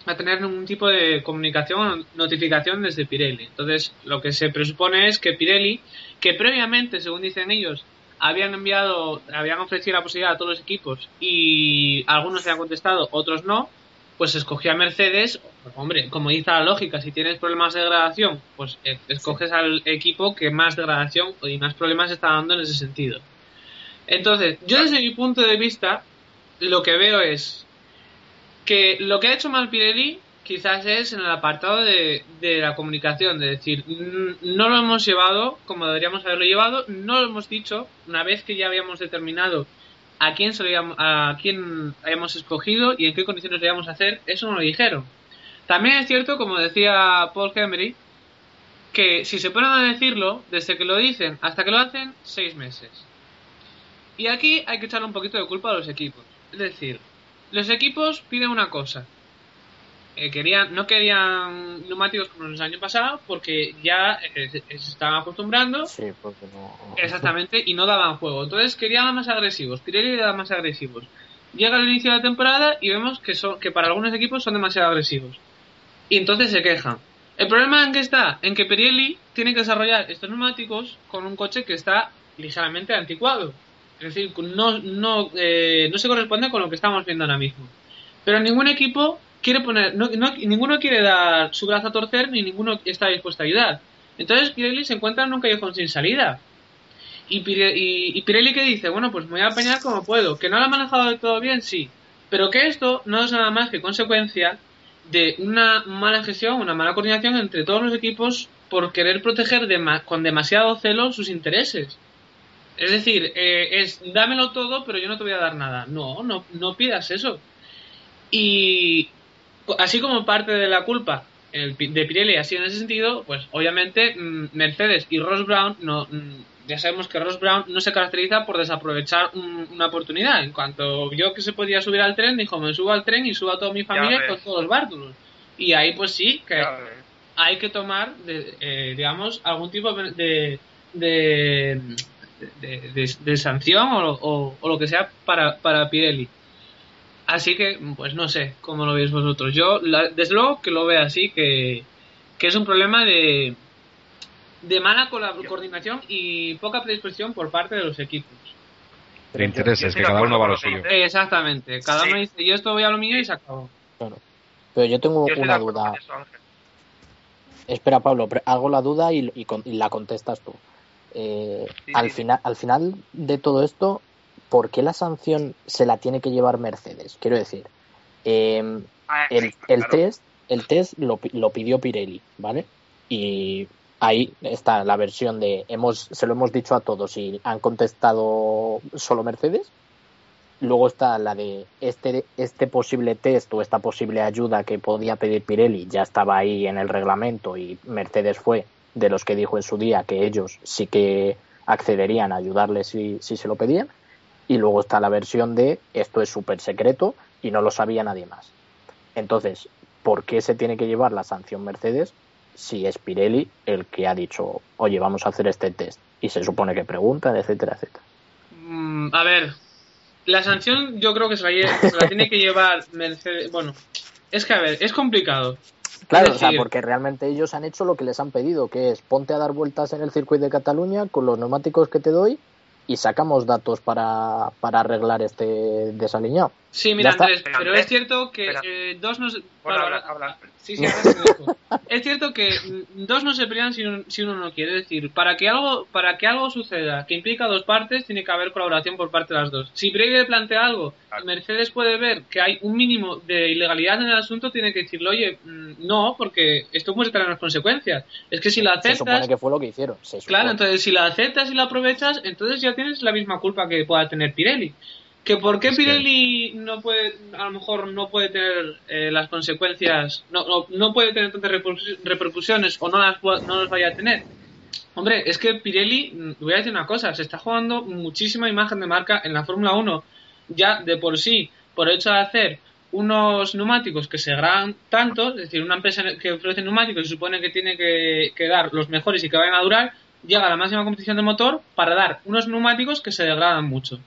a tener ningún tipo de comunicación o notificación desde Pirelli. Entonces, lo que se presupone es que Pirelli, que previamente, según dicen ellos, habían enviado, habían ofrecido la posibilidad a todos los equipos y algunos se han contestado, otros no, pues escogió a Mercedes. Hombre, como dice la lógica, si tienes problemas de degradación, pues eh, escoges al equipo que más degradación y más problemas está dando en ese sentido. Entonces, yo desde mi punto de vista, lo que veo es que lo que ha hecho mal Pirelli quizás es en el apartado de, de la comunicación, de decir, "Mm, no lo hemos llevado como deberíamos haberlo llevado, no lo hemos dicho, una vez que ya habíamos determinado a quién, se lo íbamos- a quién habíamos escogido y en qué condiciones lo íbamos a hacer, eso no lo dijeron. También es cierto, como decía Paul Henry, que si se ponen a decirlo, desde que lo dicen hasta que lo hacen, seis meses. Y aquí hay que echarle un poquito de culpa a los equipos. Es decir, los equipos piden una cosa. Eh, querían, no querían neumáticos como los años pasados porque ya eh, se, se estaban acostumbrando Sí, porque no. <laughs> exactamente y no daban juego. Entonces querían más agresivos. Pirelli era más agresivos. Llega el inicio de la temporada y vemos que, son, que para algunos equipos son demasiado agresivos. Y entonces se quejan. El problema en que está, en que Pirelli tiene que desarrollar estos neumáticos con un coche que está ligeramente anticuado. Es decir, no, no, eh, no se corresponde con lo que estamos viendo ahora mismo. Pero ningún equipo quiere poner, no, no- ninguno quiere dar su brazo a torcer ni ninguno está dispuesto a ayudar. Entonces Pirelli se encuentra en un callejón sin salida. Y, Pire- y, Pirelli que dice, bueno, pues me voy a apañar como puedo. Que no lo ha manejado de todo bien, sí. Pero que esto no es nada más que consecuencia de una mala gestión, una mala coordinación entre todos los equipos por querer proteger dema- con demasiado celo sus intereses. Es decir, eh, es dámelo todo, pero yo no te voy a dar nada. No, no, no pidas eso. Y así como parte de la culpa el de Pirelli ha sido en ese sentido, pues obviamente mm, Mercedes y Ross Brown no, mm, ya sabemos que Ross Brown no se caracteriza por desaprovechar un- una oportunidad. En cuanto vio que se podía subir al tren, dijo, me subo al tren y subo a toda mi familia con todos los bártulos. Y ahí pues sí, que hay que tomar, de- eh, digamos, algún tipo de, de, de, de- de- de sanción o, o- o lo que sea para, para Pirelli. Así que, pues no sé cómo lo veis vosotros. Yo, la- desde luego que lo veo así, que, que es un problema de, de mala coordinación y poca predisposición por parte de los equipos. De intereses, que cada uno va a lo suyo. dices. Exactamente. Cada Sí. uno dice, yo esto voy a lo mío y se acabó. Claro. Pero yo tengo Yo una duda. eso. Espera, Pablo, hago la duda y, y con- y la contestas tú. Eh, Sí, al, sí. final, al final de todo esto, ¿por qué la sanción se la tiene que llevar Mercedes? Quiero decir, eh, Ah, el, sí, el claro. test, el test lo, lo pidió Pirelli, ¿vale? Y ahí está la versión de hemos, se lo hemos dicho a todos y han contestado solo Mercedes. Luego está la de este, este posible test o esta posible ayuda que podía pedir Pirelli, ya estaba ahí en el reglamento y Mercedes fue de los que dijo en su día que ellos sí que accederían a ayudarles si, si se lo pedían. Y luego está la versión de esto es súper secreto y no lo sabía nadie más. Entonces, ¿por qué se tiene que llevar la sanción Mercedes si es Pirelli el que ha dicho, oye, vamos a hacer este test? Y se supone que preguntan, etcétera, etcétera. Mm, a ver, la sanción yo creo que se la, se la tiene que llevar Mercedes. Bueno, es que a ver, es complicado. Claro, o sea, porque realmente ellos han hecho lo que les han pedido, que es ponte a dar vueltas en el circuito de Cataluña con los neumáticos que te doy y sacamos datos para, para arreglar este desaliñado. Sí, mira. Andrés, Pero, pero Andrés, es cierto que eh, dos no se... Bueno, habla. Sí, sí. <laughs> Es cierto que mm, dos no se pelean si uno, si uno no quiere. Es decir, para que algo para que algo suceda que implica dos partes, tiene que haber colaboración por parte de las dos. Si Pirelli le plantea algo y Mercedes puede ver que hay un mínimo de ilegalidad en el asunto, tiene que decirle, oye, mm, no, porque esto puede tener unas consecuencias. Es que si la Se supone aceptas... que fue lo que hicieron. Se. Claro, entonces si la aceptas y la aprovechas, entonces ya tienes la misma culpa que pueda tener Pirelli. Que por qué Pirelli no puede, a lo mejor no puede tener eh, las consecuencias, no, no, no puede tener tantas repercus- repercusiones o no las, no las vaya a tener. Hombre, es que Pirelli, mm, voy a decir una cosa, se está jugando muchísima imagen de marca en la Fórmula 1. Ya de por sí, por el hecho de hacer unos neumáticos que se degradan tanto, es decir, una empresa que ofrece neumáticos y se supone que tiene que, que dar los mejores y que vayan a durar, llega a la máxima competición de motor para dar unos neumáticos que se degradan mucho.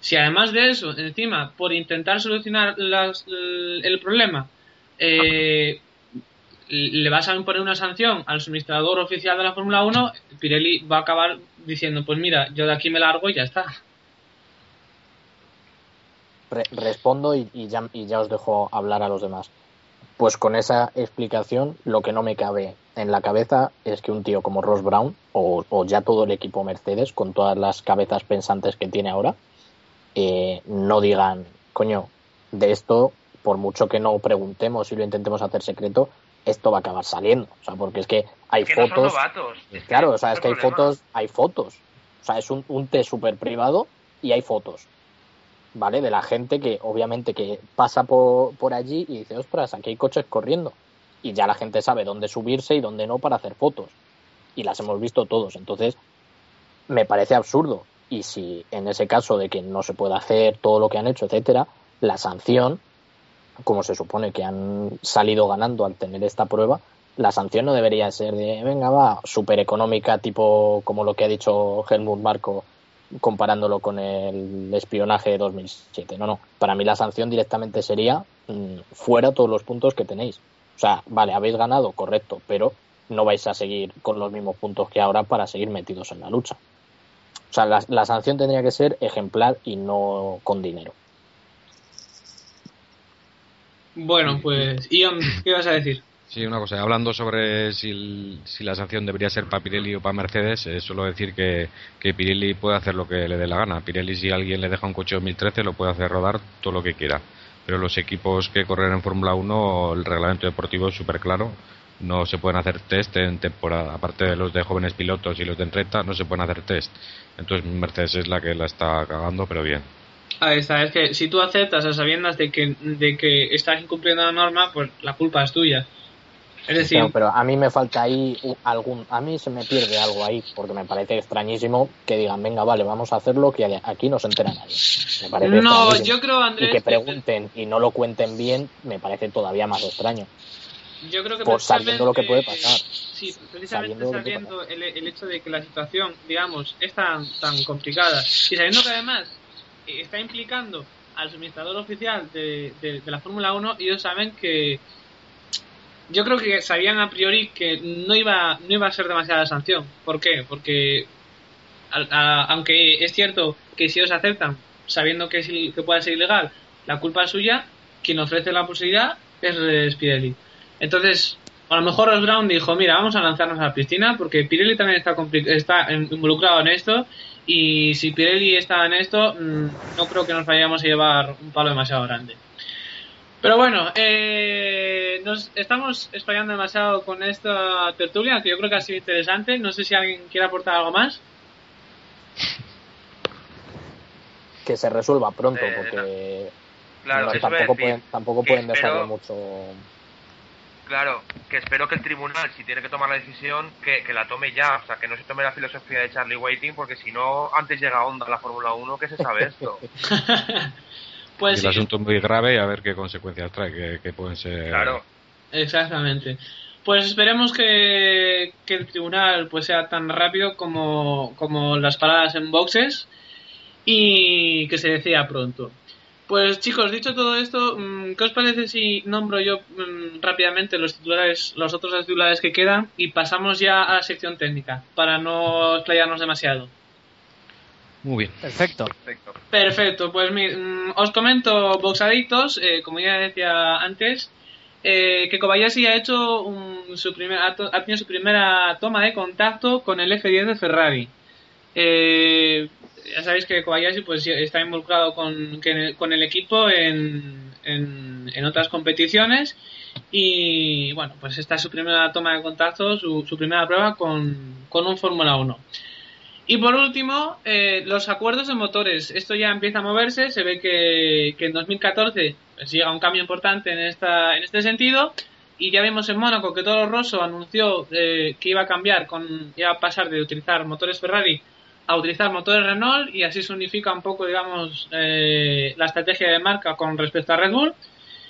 Si además de eso, encima, por intentar solucionar el, problema, eh, le vas a imponer una sanción al suministrador oficial de la Fórmula 1, Pirelli va a acabar diciendo, pues mira, yo de aquí me largo y ya está. Re- respondo y, ya, os dejo hablar a los demás. Pues con esa explicación, lo que no me cabe en la cabeza es que un tío como Ross Brown, o ya todo el equipo Mercedes, con todas las cabezas pensantes que tiene ahora, eh, no digan, coño, de esto, por mucho que no preguntemos y lo intentemos hacer secreto, esto va a acabar saliendo. O sea, porque es que hay Que no son fotos. Claro, o sea, es que hay problema. fotos, hay fotos. O sea, es un, un test súper privado y hay fotos. ¿Vale? De la gente que, obviamente, que pasa por, por allí y dice, ostras, aquí hay coches corriendo. Y ya la gente sabe dónde subirse y dónde no para hacer fotos. Y las hemos visto todos. Entonces, me parece absurdo. Y si en ese caso de que no se puede hacer todo lo que han hecho, etcétera, la sanción, como se supone que han salido ganando al tener esta prueba, la sanción no debería ser de, venga, va, súper económica, tipo como lo que ha dicho Helmut Marco comparándolo con el espionaje de 2007. No, no. Para mí la sanción directamente sería mm, fuera todos los puntos que tenéis. O sea, vale, habéis ganado, correcto, pero no vais a seguir con los mismos puntos que ahora para seguir metidos en la lucha. O sea, la, la sanción tendría que ser ejemplar y no con dinero. Bueno, pues, Ion, ¿qué ibas a decir? Sí, una cosa. Hablando sobre si, el- si la sanción debería ser para Pirelli o para Mercedes, eh, suelo decir que, que Pirelli puede hacer lo que le dé la gana. Pirelli, si alguien le deja un coche 2013, lo puede hacer rodar todo lo que quiera. Pero los equipos que corren en Fórmula 1, el reglamento deportivo es súper claro. No se pueden hacer test en temporada. Aparte de los de jóvenes pilotos y los de entreta, no se pueden hacer test. Entonces Mercedes es la que la está cagando, pero bien. Ahí está, es que si tú aceptas a sabiendas de que, de que estás incumpliendo la norma, pues la culpa es tuya. Es decir, Pero, pero a mí me falta ahí algún, a mí se me pierde algo ahí, porque me parece extrañísimo que digan, venga, vale, vamos a hacerlo, que aquí no se entera nadie. Me parece no, extrañísimo. yo creo, Andrés, y que pregunten y no lo cuenten bien, me parece todavía más extraño. Yo creo que por sabiendo lo que puede pasar. Sí, precisamente Sabiendo el, el hecho de que la situación, digamos, es tan, tan complicada y sabiendo que además está implicando al suministrador oficial de, de- de la Fórmula 1, ellos saben que yo creo que sabían a priori que no iba, no iba a ser demasiada sanción. ¿Por qué? Porque a- aunque es cierto que si ellos aceptan, sabiendo que, es que puede ser ilegal, la culpa es suya, quien ofrece la posibilidad es eh, Pirelli. Entonces, a lo mejor Ross Brown dijo, mira, vamos a lanzarnos a la piscina porque Pirelli también está, está in- involucrado en esto y si Pirelli está en esto, mm, no creo que nos vayamos a llevar un palo demasiado grande. Pero bueno, eh, nos estamos explayando demasiado con esta tertulia, que yo creo que ha sido interesante. No sé si alguien quiere aportar algo más. Que se resuelva pronto, Eh, porque Claro, no, tampoco, decir. pueden, tampoco pueden mucho. Claro, que espero que el tribunal, si tiene que tomar la decisión, que, que la tome ya. O sea, que no se tome la filosofía de Charlie Whiting, porque si no, antes llega Honda a la Fórmula 1, que se sabe esto. <laughs> Pues el sí, asunto es muy grave y a ver qué consecuencias trae, que, que pueden ser. Claro. exactamente. Pues esperemos que, que el tribunal pues sea tan rápido como, como las paradas en boxes y que se decida pronto. Pues chicos, dicho todo esto, mm, ¿qué os parece si nombro yo mm, rápidamente los titulares, los otros titulares que quedan y pasamos ya a la sección técnica para no explayarnos demasiado? Muy bien. Perfecto. Perfecto. Perfecto, pues mm, os comento, Boxadictos, eh, como ya decía antes, eh, que Kobayashi ha hecho un- su primer, ha, to- ha tenido su primera toma de contacto con el F10 de Ferrari. Eh, ya sabéis que Kobayashi pues está involucrado con, con el equipo en, en, otras competiciones y bueno, pues esta es su primera toma de contacto, su, su primera prueba con, con un Fórmula 1. Y por último, eh, los acuerdos de motores. Esto ya empieza a moverse. Se ve que, que en 2014 pues, llega un cambio importante en, esta, en este sentido. Y ya vimos en Mónaco que Toro Rosso anunció eh, que iba a cambiar, con, iba a pasar de utilizar motores Ferrari a utilizar motores Renault y así se unifica un poco, digamos, eh, la estrategia de marca con respecto a Red Bull.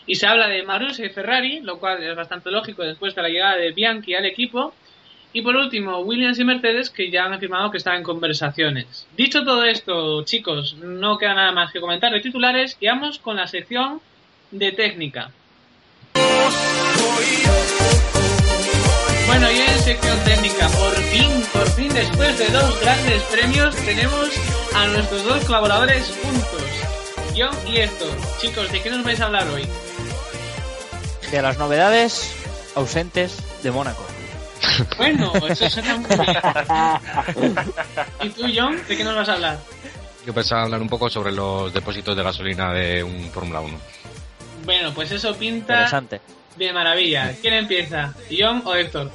Y se habla de Marussia y Ferrari, lo cual es bastante lógico después de la llegada de Bianchi al equipo. Y por último, Williams y Mercedes, que ya han afirmado que están en conversaciones. Dicho todo esto, chicos, no queda nada más que comentar de titulares y vamos con la sección de técnica. Bueno, y en sección técnica, por fin, por fin, después de dos grandes premios, tenemos a nuestros dos colaboradores juntos, John y Héctor. Chicos, ¿de qué nos vais a hablar hoy? De las novedades ausentes de Mónaco. Bueno, eso <laughs> suena muy bien. ¿Y tú, John, de qué nos vas a hablar? Yo pensaba hablar un poco sobre los depósitos de gasolina de un Fórmula 1. Bueno, pues eso pinta Interesante. de maravilla. ¿Quién empieza? ¿John o Héctor?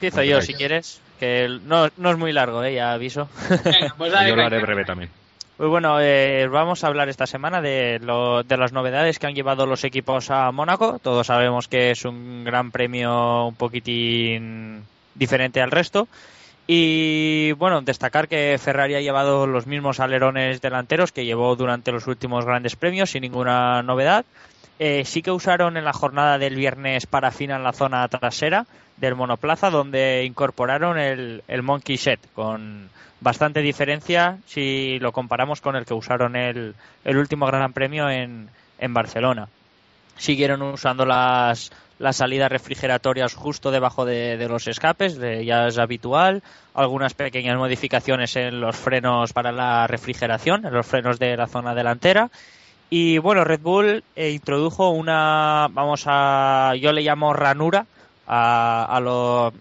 Empiezo yo si quieres, que no, no es muy largo, ¿eh? ya aviso. <laughs> Venga, pues dale. Yo lo haré breve también. Pues bueno, eh, vamos a hablar esta semana de, lo- de las novedades que han llevado los equipos a Mónaco. Todos sabemos que es un gran premio un poquitín diferente al resto. Y bueno, destacar que Ferrari ha llevado los mismos alerones delanteros que llevó durante los últimos grandes premios sin ninguna novedad. Eh, sí que usaron en la jornada del viernes parafina en la zona trasera del monoplaza donde incorporaron el, el Monkey Set con bastante diferencia si lo comparamos con el que usaron el, el último Gran Premio en, en Barcelona. Siguieron usando las, las salidas refrigeratorias justo debajo de, los escapes, de- ya es habitual. Algunas pequeñas modificaciones en los frenos para la refrigeración, en los frenos de la zona delantera. Y bueno, Red Bull eh, introdujo una, vamos a, yo le llamo ranura a, a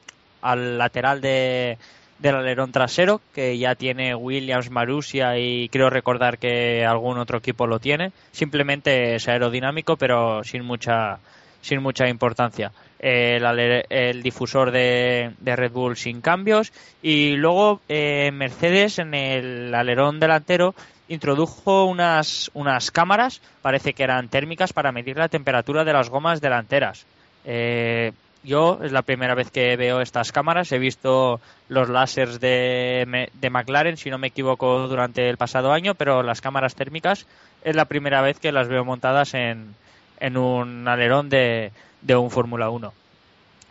al lateral de, del alerón trasero, que ya tiene Williams, Marussia y creo recordar que algún otro equipo lo tiene. Simplemente es aerodinámico, pero sin mucha, sin mucha importancia. El, el difusor de, de Red Bull sin cambios y luego eh, Mercedes en el alerón delantero introdujo unas, unas cámaras, parece que eran térmicas, para medir la temperatura de las gomas delanteras. Eh, yo es la primera vez que veo estas cámaras. He visto los láseres de, de McLaren, si no me equivoco, durante el pasado año, pero las cámaras térmicas es la primera vez que las veo montadas en, en un alerón de, de un Fórmula 1.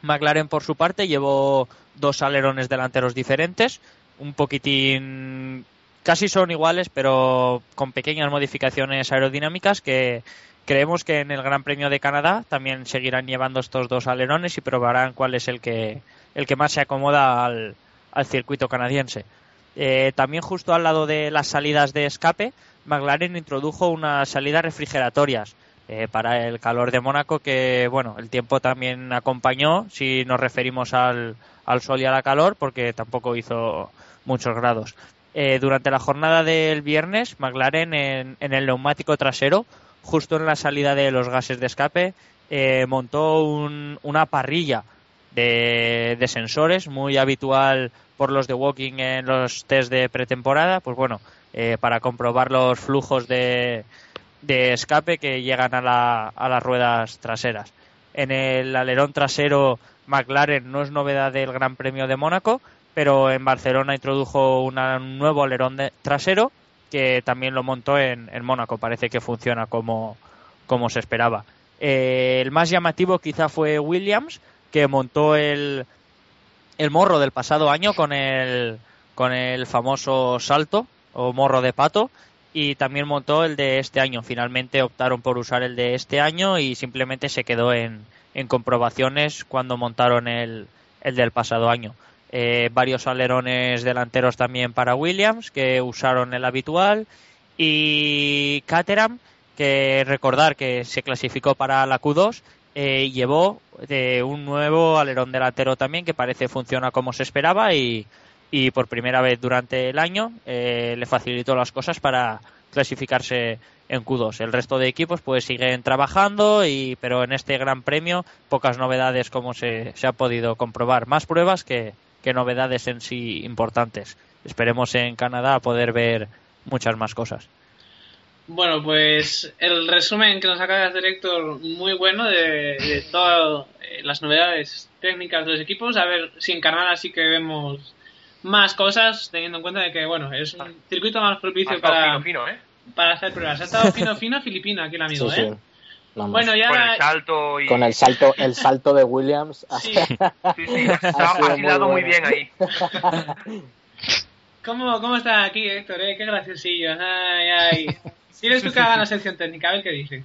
McLaren, por su parte, llevó dos alerones delanteros diferentes, un poquitín casi son iguales, pero con pequeñas modificaciones aerodinámicas que creemos que en el Gran Premio de Canadá también seguirán llevando estos dos alerones y probarán cuál es el que el que más se acomoda al, al circuito canadiense. Eh, también justo al lado de las salidas de escape, McLaren introdujo unas salidas refrigeratorias eh, para el calor de Mónaco que, bueno, el tiempo también acompañó si nos referimos al, al sol y a la calor porque tampoco hizo muchos grados. Eh, durante la jornada del viernes, McLaren en, en el neumático trasero, justo en la salida de los gases de escape, eh, montó un- una parrilla de, de sensores muy habitual por los de Walking en los test de pretemporada, pues bueno, eh, para comprobar los flujos de, de escape que llegan a, la- a las ruedas traseras. En el alerón trasero McLaren no es novedad del Gran Premio de Mónaco, pero en Barcelona introdujo un nuevo alerón de- trasero que también lo montó en, en Mónaco. Parece que funciona como, como se esperaba. Eh, el más llamativo quizá fue Williams, que montó el, el morro del pasado año con el, con el famoso salto o morro de pato y también montó el de este año. Finalmente optaron por usar el de este año y simplemente se quedó en, en comprobaciones cuando montaron el, el del pasado año. Eh, varios alerones delanteros también para Williams que usaron el habitual y Caterham que recordar que se clasificó para la Q2 eh, llevó de un nuevo alerón delantero también que parece funciona como se esperaba y, y por primera vez durante el año eh, le facilitó las cosas para clasificarse en Q2. El resto de equipos pues siguen trabajando y pero en este Gran Premio pocas novedades como se, se ha podido comprobar, más pruebas que, que novedades en sí importantes. Esperemos en Canadá poder ver muchas más cosas. Bueno, pues el resumen que nos acaba de hacer Héctor, muy bueno de, de todas eh, las novedades técnicas de los equipos. A ver si en Canadá sí que vemos más cosas, teniendo en cuenta de que, bueno, es un circuito más propicio para, fino, fino, ¿eh? para hacer pruebas. Ha estado fino, fino, filipino aquí el amigo, Sí, ¿eh? sí. Vamos. Bueno, ya... Con el salto y... Con el salto, el salto de Williams. Sí. Sí, sí, ha sido vacilado muy, bien ahí. ¿Cómo, ¿Cómo está aquí Héctor, eh? Qué graciosillo. Ay, ay. Tienes tú que haga la <laughs> sección técnica, a ver qué dice.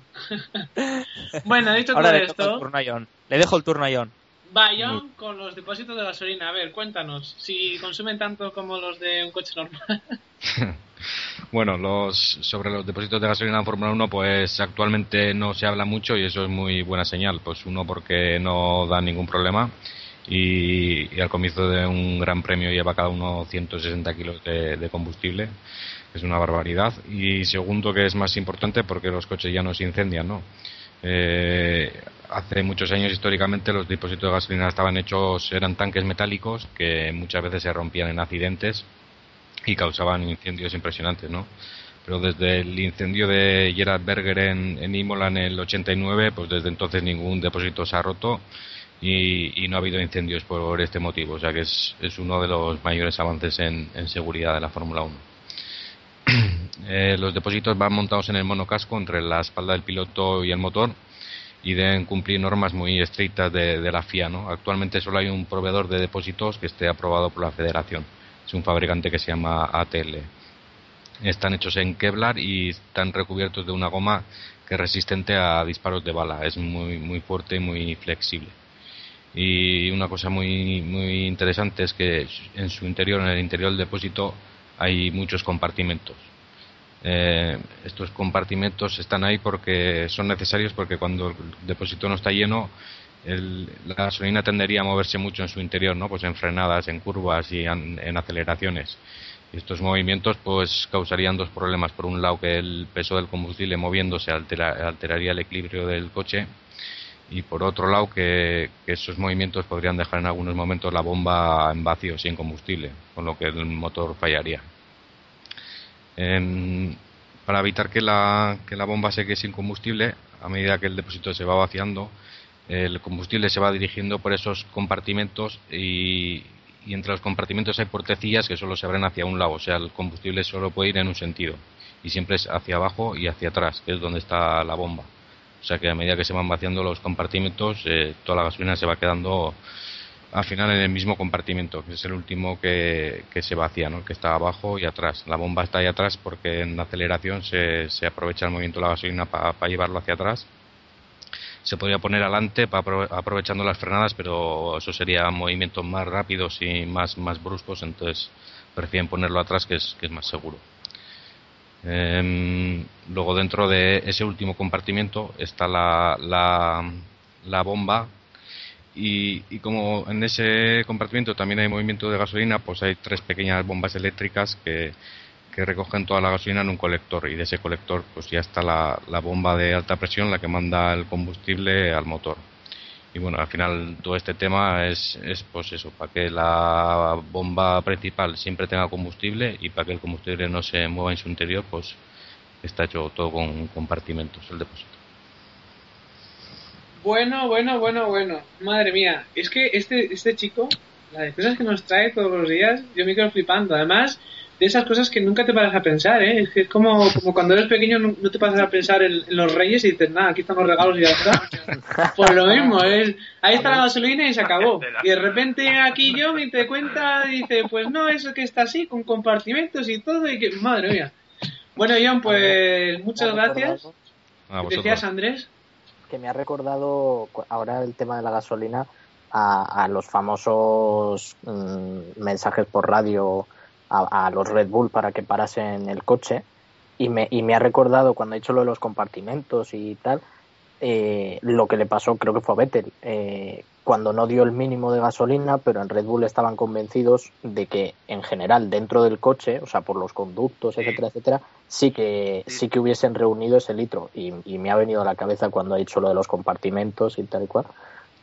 bueno, dicho Ahora todo le, dejo el esto, turno a John. le dejo el turno a John. Bayón con los depósitos de gasolina. A ver, cuéntanos. Si consumen tanto como los de un coche normal. <laughs> Bueno, los, sobre los depósitos de gasolina en Fórmula 1, pues actualmente no se habla mucho y eso es muy buena señal. Pues uno, porque no da ningún problema y, al comienzo de un gran premio lleva cada uno 160 kilos de, de combustible. Es una barbaridad. Y segundo, que es más importante, porque los coches ya no se incendian, ¿no? Eh, hace muchos años históricamente los depósitos de gasolina estaban hechos, eran tanques metálicos que muchas veces se rompían en accidentes y causaban incendios impresionantes, ¿no? Pero desde el incendio de Gerard Berger en, en Imola en el 89, pues desde entonces ningún depósito se ha roto y, y no ha habido incendios por este motivo. O sea que es, es uno de los mayores avances en, en seguridad de la Fórmula 1. <clears throat> Eh, los depósitos van montados en el monocasco entre la espalda del piloto y el motor y deben cumplir normas muy estrictas de, de la FIA. ¿no? Actualmente solo hay un proveedor de depósitos que esté aprobado por la Federación. Es un fabricante que se llama ATL. Están hechos en Kevlar y están recubiertos de una goma que es resistente a disparos de bala. Es muy, muy fuerte y muy flexible. Y una cosa muy, muy interesante es que en su interior, en el interior del depósito, hay muchos compartimentos. Eh, estos compartimentos están ahí porque son necesarios porque cuando el depósito no está lleno el- la gasolina tendería a moverse mucho en su interior, ¿no? Pues en frenadas, en curvas y en, en aceleraciones. Y estos movimientos pues causarían dos problemas. Por un lado que el peso del combustible moviéndose altera- alteraría el equilibrio del coche y por otro lado que, que esos movimientos podrían dejar en algunos momentos la bomba en vacío sin combustible, con lo que el motor fallaría. Em, para evitar que la, que la bomba se quede sin combustible, a medida que el depósito se va vaciando, el combustible se va dirigiendo por esos compartimentos y, y entre los compartimentos hay puertecillas que solo se abren hacia un lado, o sea, el combustible solo puede ir en un sentido y siempre es hacia abajo y hacia atrás, que es donde está la bomba. O sea que a medida que se van vaciando los compartimentos, eh, toda la gasolina se va quedando al final en el mismo compartimento, que es el último que, que se vacía, ¿no? que está abajo y atrás. La bomba está ahí atrás porque en la aceleración se, se aprovecha el movimiento de la gasolina para llevarlo hacia atrás. Se podría poner adelante aprovechando las frenadas, pero eso sería movimientos más rápidos y más, más bruscos, entonces prefieren ponerlo atrás que es, que es más seguro. Em, luego dentro de ese último compartimento está la, la, la bomba y, y como en ese compartimento también hay movimiento de gasolina, pues hay tres pequeñas bombas eléctricas que, que recogen toda la gasolina en un colector y de ese colector pues ya está la, la bomba de alta presión la que manda el combustible al motor. Y bueno, al final todo este tema es, es pues eso, para que la bomba principal siempre tenga combustible y para que el combustible no se mueva en su interior, pues está hecho todo con compartimentos el depósito. Bueno, bueno, bueno, bueno. Madre mía. Es que este, este chico, las cosas que nos trae todos los días, yo me quedo flipando. Además, de esas cosas que nunca te paras a pensar, ¿eh? Es que es como, como cuando eres pequeño no, no te pasas a pensar en, en los reyes y dices, nada, aquí están los regalos y ya está. <laughs> Pues lo mismo, es, ahí está la gasolina y se acabó. <laughs> Y de repente aquí yo me te cuenta, dice, pues no, eso que está así, con compartimentos y todo, y que, madre mía. Bueno, John, pues muchas gracias. A ¿Qué decías, vosotros. Andrés? que me ha recordado ahora el tema de la gasolina a, a los famosos mm, mensajes por radio a, a los Red Bull para que parasen el coche. Y me, y me ha recordado cuando he hecho lo de los compartimentos y tal eh, lo que le pasó creo que fue a Vettel eh, cuando no dio el mínimo de gasolina pero en Red Bull estaban convencidos de que en general dentro del coche o sea por los conductos etcétera etcétera sí que sí. que hubiesen reunido ese litro. Y, y me ha venido a la cabeza cuando he dicho lo de los compartimentos y tal y cual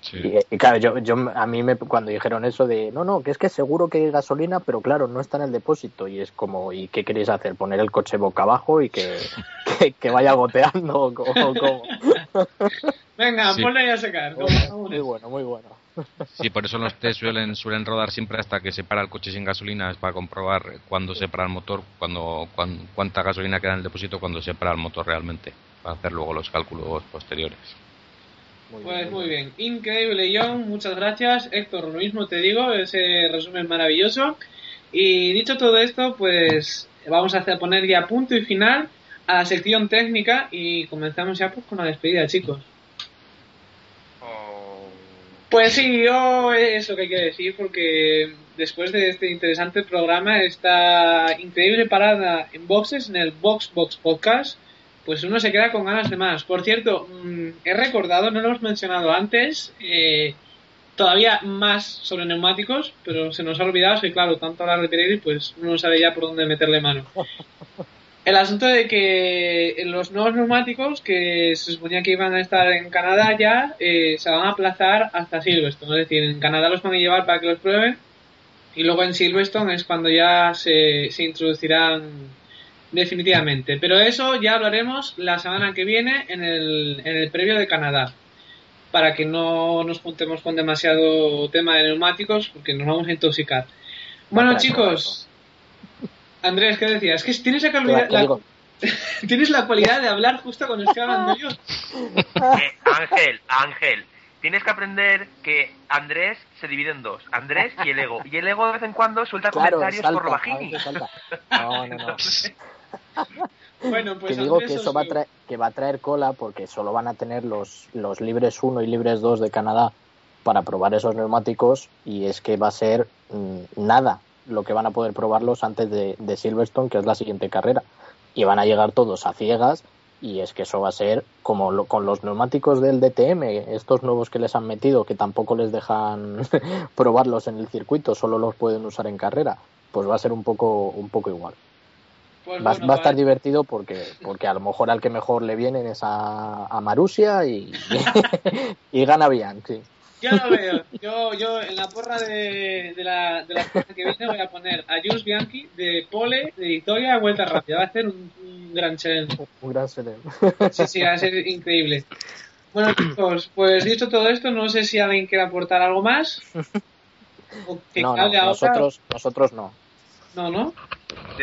Sí. y, y claro yo, yo a mí me cuando dijeron eso de no no que es que seguro que hay gasolina pero claro no está en el depósito y es como y qué queréis hacer poner el coche boca abajo y que, <laughs> que, que vaya goteando o? <laughs> Venga, Sí. ponle a secar. muy bueno muy bueno Sí, por eso los test suelen, suelen rodar siempre hasta que se para el coche sin gasolina, es para comprobar cuándo se para el motor, cuando, cuán- cuánta gasolina queda en el depósito cuando se para el motor realmente, para hacer luego los cálculos posteriores. Muy Pues bien. muy bien, increíble John, muchas gracias. Héctor, lo mismo te digo, ese resumen maravilloso. Y dicho todo esto, pues vamos a hacer, poner ya punto y final a la sección técnica y comenzamos ya pues, con la despedida, chicos. Oh, Pues sí, yo es lo que quiero decir porque después de este interesante programa, esta increíble parada en boxes, en el Box Box Podcast, pues uno se queda con ganas de más. Por cierto, mm, he recordado, no lo hemos mencionado antes, eh, todavía más sobre neumáticos, pero se nos ha olvidado, que claro, tanto hablar de Pirelli, pues uno no sabe ya por dónde meterle mano. <laughs> El asunto de que los nuevos neumáticos que se suponía que iban a estar en Canadá ya eh, se van a aplazar hasta Silverstone. Es decir, en Canadá los van a llevar para que los prueben y luego en Silverstone es cuando ya se, se introducirán definitivamente. Pero eso ya lo haremos la semana que viene en el, en el previo de Canadá. Para que no nos juntemos con demasiado tema de neumáticos porque nos vamos a intoxicar. Bueno, chicos. Andrés, ¿qué decías? Es que tienes la, calidad- la- <laughs> tienes la cualidad de hablar justo cuando estoy hablando yo. eh, Ángel, Ángel, tienes que aprender que Andrés se divide en dos, Andrés y el ego. Y el ego de vez en cuando suelta claro comentarios salta, por salta. no no no <laughs> <laughs> Bueno, pues que digo que eso va a traer que va a traer cola porque solo van a tener los los libres 1 y libres 2 de Canadá para probar esos neumáticos y es que va a ser mm, nada lo que van a poder probarlos antes de, de Silverstone que es la siguiente carrera. Y van a llegar todos a ciegas y es que eso va a ser como lo- con los neumáticos del DTM estos nuevos que les han metido que tampoco les dejan <laughs> probarlos en el circuito solo los pueden usar en carrera pues va a ser un poco un poco igual Pues va, bueno, va a estar vale. divertido porque porque a lo mejor al que mejor le vienen es a, a Marusia y, <laughs> y gana bien, sí. Yo lo veo. Yo, yo en la porra de, de, la, de la que viene voy a poner a Jules Bianchi de pole, de victoria, vuelta rápida. Va a ser un, un gran challenge. Un gran serio. Sí, sí, va a ser increíble. Bueno, chicos, pues dicho todo esto, no sé si alguien quiere aportar algo más. <laughs> O que No, no, nosotros, nosotros no. No, no.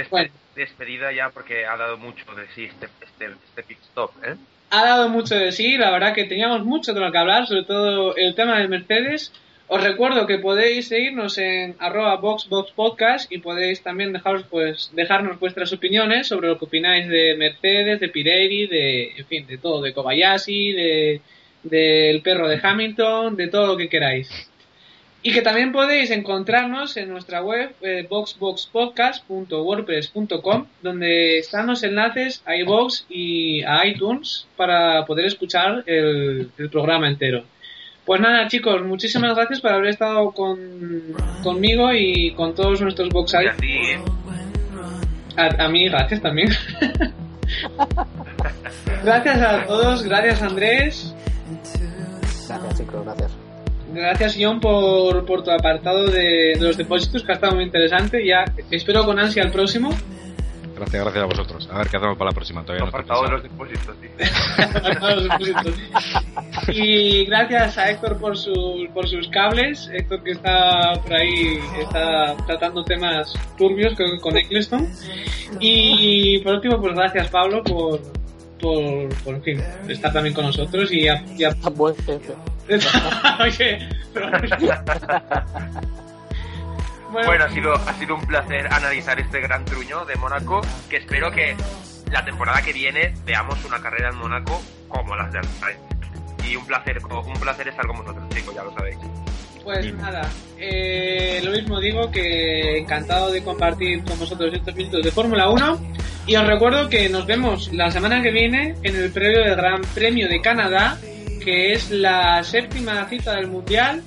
Bueno. Despedida ya porque ha dado mucho de sí este, este, este pit stop, ¿eh? ha dado mucho de sí, la verdad que teníamos mucho de lo que hablar, sobre todo el tema de Mercedes. Os recuerdo que podéis seguirnos en arroba boxboxpodcast y podéis también dejaros, pues, dejarnos vuestras opiniones sobre lo que opináis de Mercedes, de Pirelli, de, en fin, de todo, de Kobayashi, de, del perro de Hamilton, de todo lo que queráis. Y que también podéis encontrarnos en nuestra web eh, boxboxpodcast.wordpress.com donde están los enlaces a iVoox y a iTunes para poder escuchar el, el programa entero. Pues nada chicos, muchísimas gracias por haber estado con, conmigo y con todos nuestros ti, ¿eh? A, a mí, gracias también. <laughs> gracias a todos, gracias Andrés, Gracias, chicos, gracias. Gracias, John, por, por tu apartado de, de los depósitos, que ha estado muy interesante. Ya espero con ansia el próximo. Gracias, gracias a vosotros. A ver qué hacemos para la próxima. Todavía no apartado de los depósitos, sí. Los <laughs> depósitos. <laughs> y gracias a Héctor por, su, por sus cables. Héctor que está por ahí, está tratando temas turbios creo que con Eccleston. Y por último, pues gracias, Pablo, por, por, por en fin, estar también con nosotros y a, y a- Buen jefe. <laughs> Oye, pero- <laughs> Bueno, ha sido, ha sido un placer analizar este gran truño de Mónaco, que espero que la temporada que viene veamos una carrera en Mónaco como las de Alpine. Y un placer, un placer estar con vosotros, chicos, ya lo sabéis. Pues nada, eh, lo mismo digo que encantado de compartir con vosotros estos minutos de Fórmula 1 y os recuerdo que nos vemos la semana que viene en el previo del Gran Premio de Canadá, que es la séptima cita del Mundial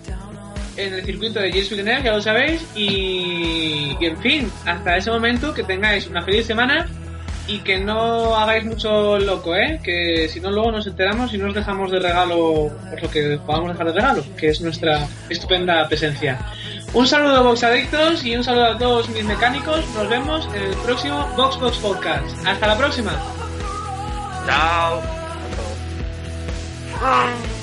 en el circuito de Gilles Villeneuve, ya lo sabéis, y, en fin, hasta ese momento que tengáis una feliz semana y que no hagáis mucho loco, ¿eh? Que si no luego nos enteramos y nos dejamos de regalo por lo que podamos dejar de regalo, que es nuestra estupenda presencia. Un saludo Box Adictos y un saludo a todos mis mecánicos. Nos vemos en el próximo Box Box Podcast. Hasta la próxima. Chao. Chao.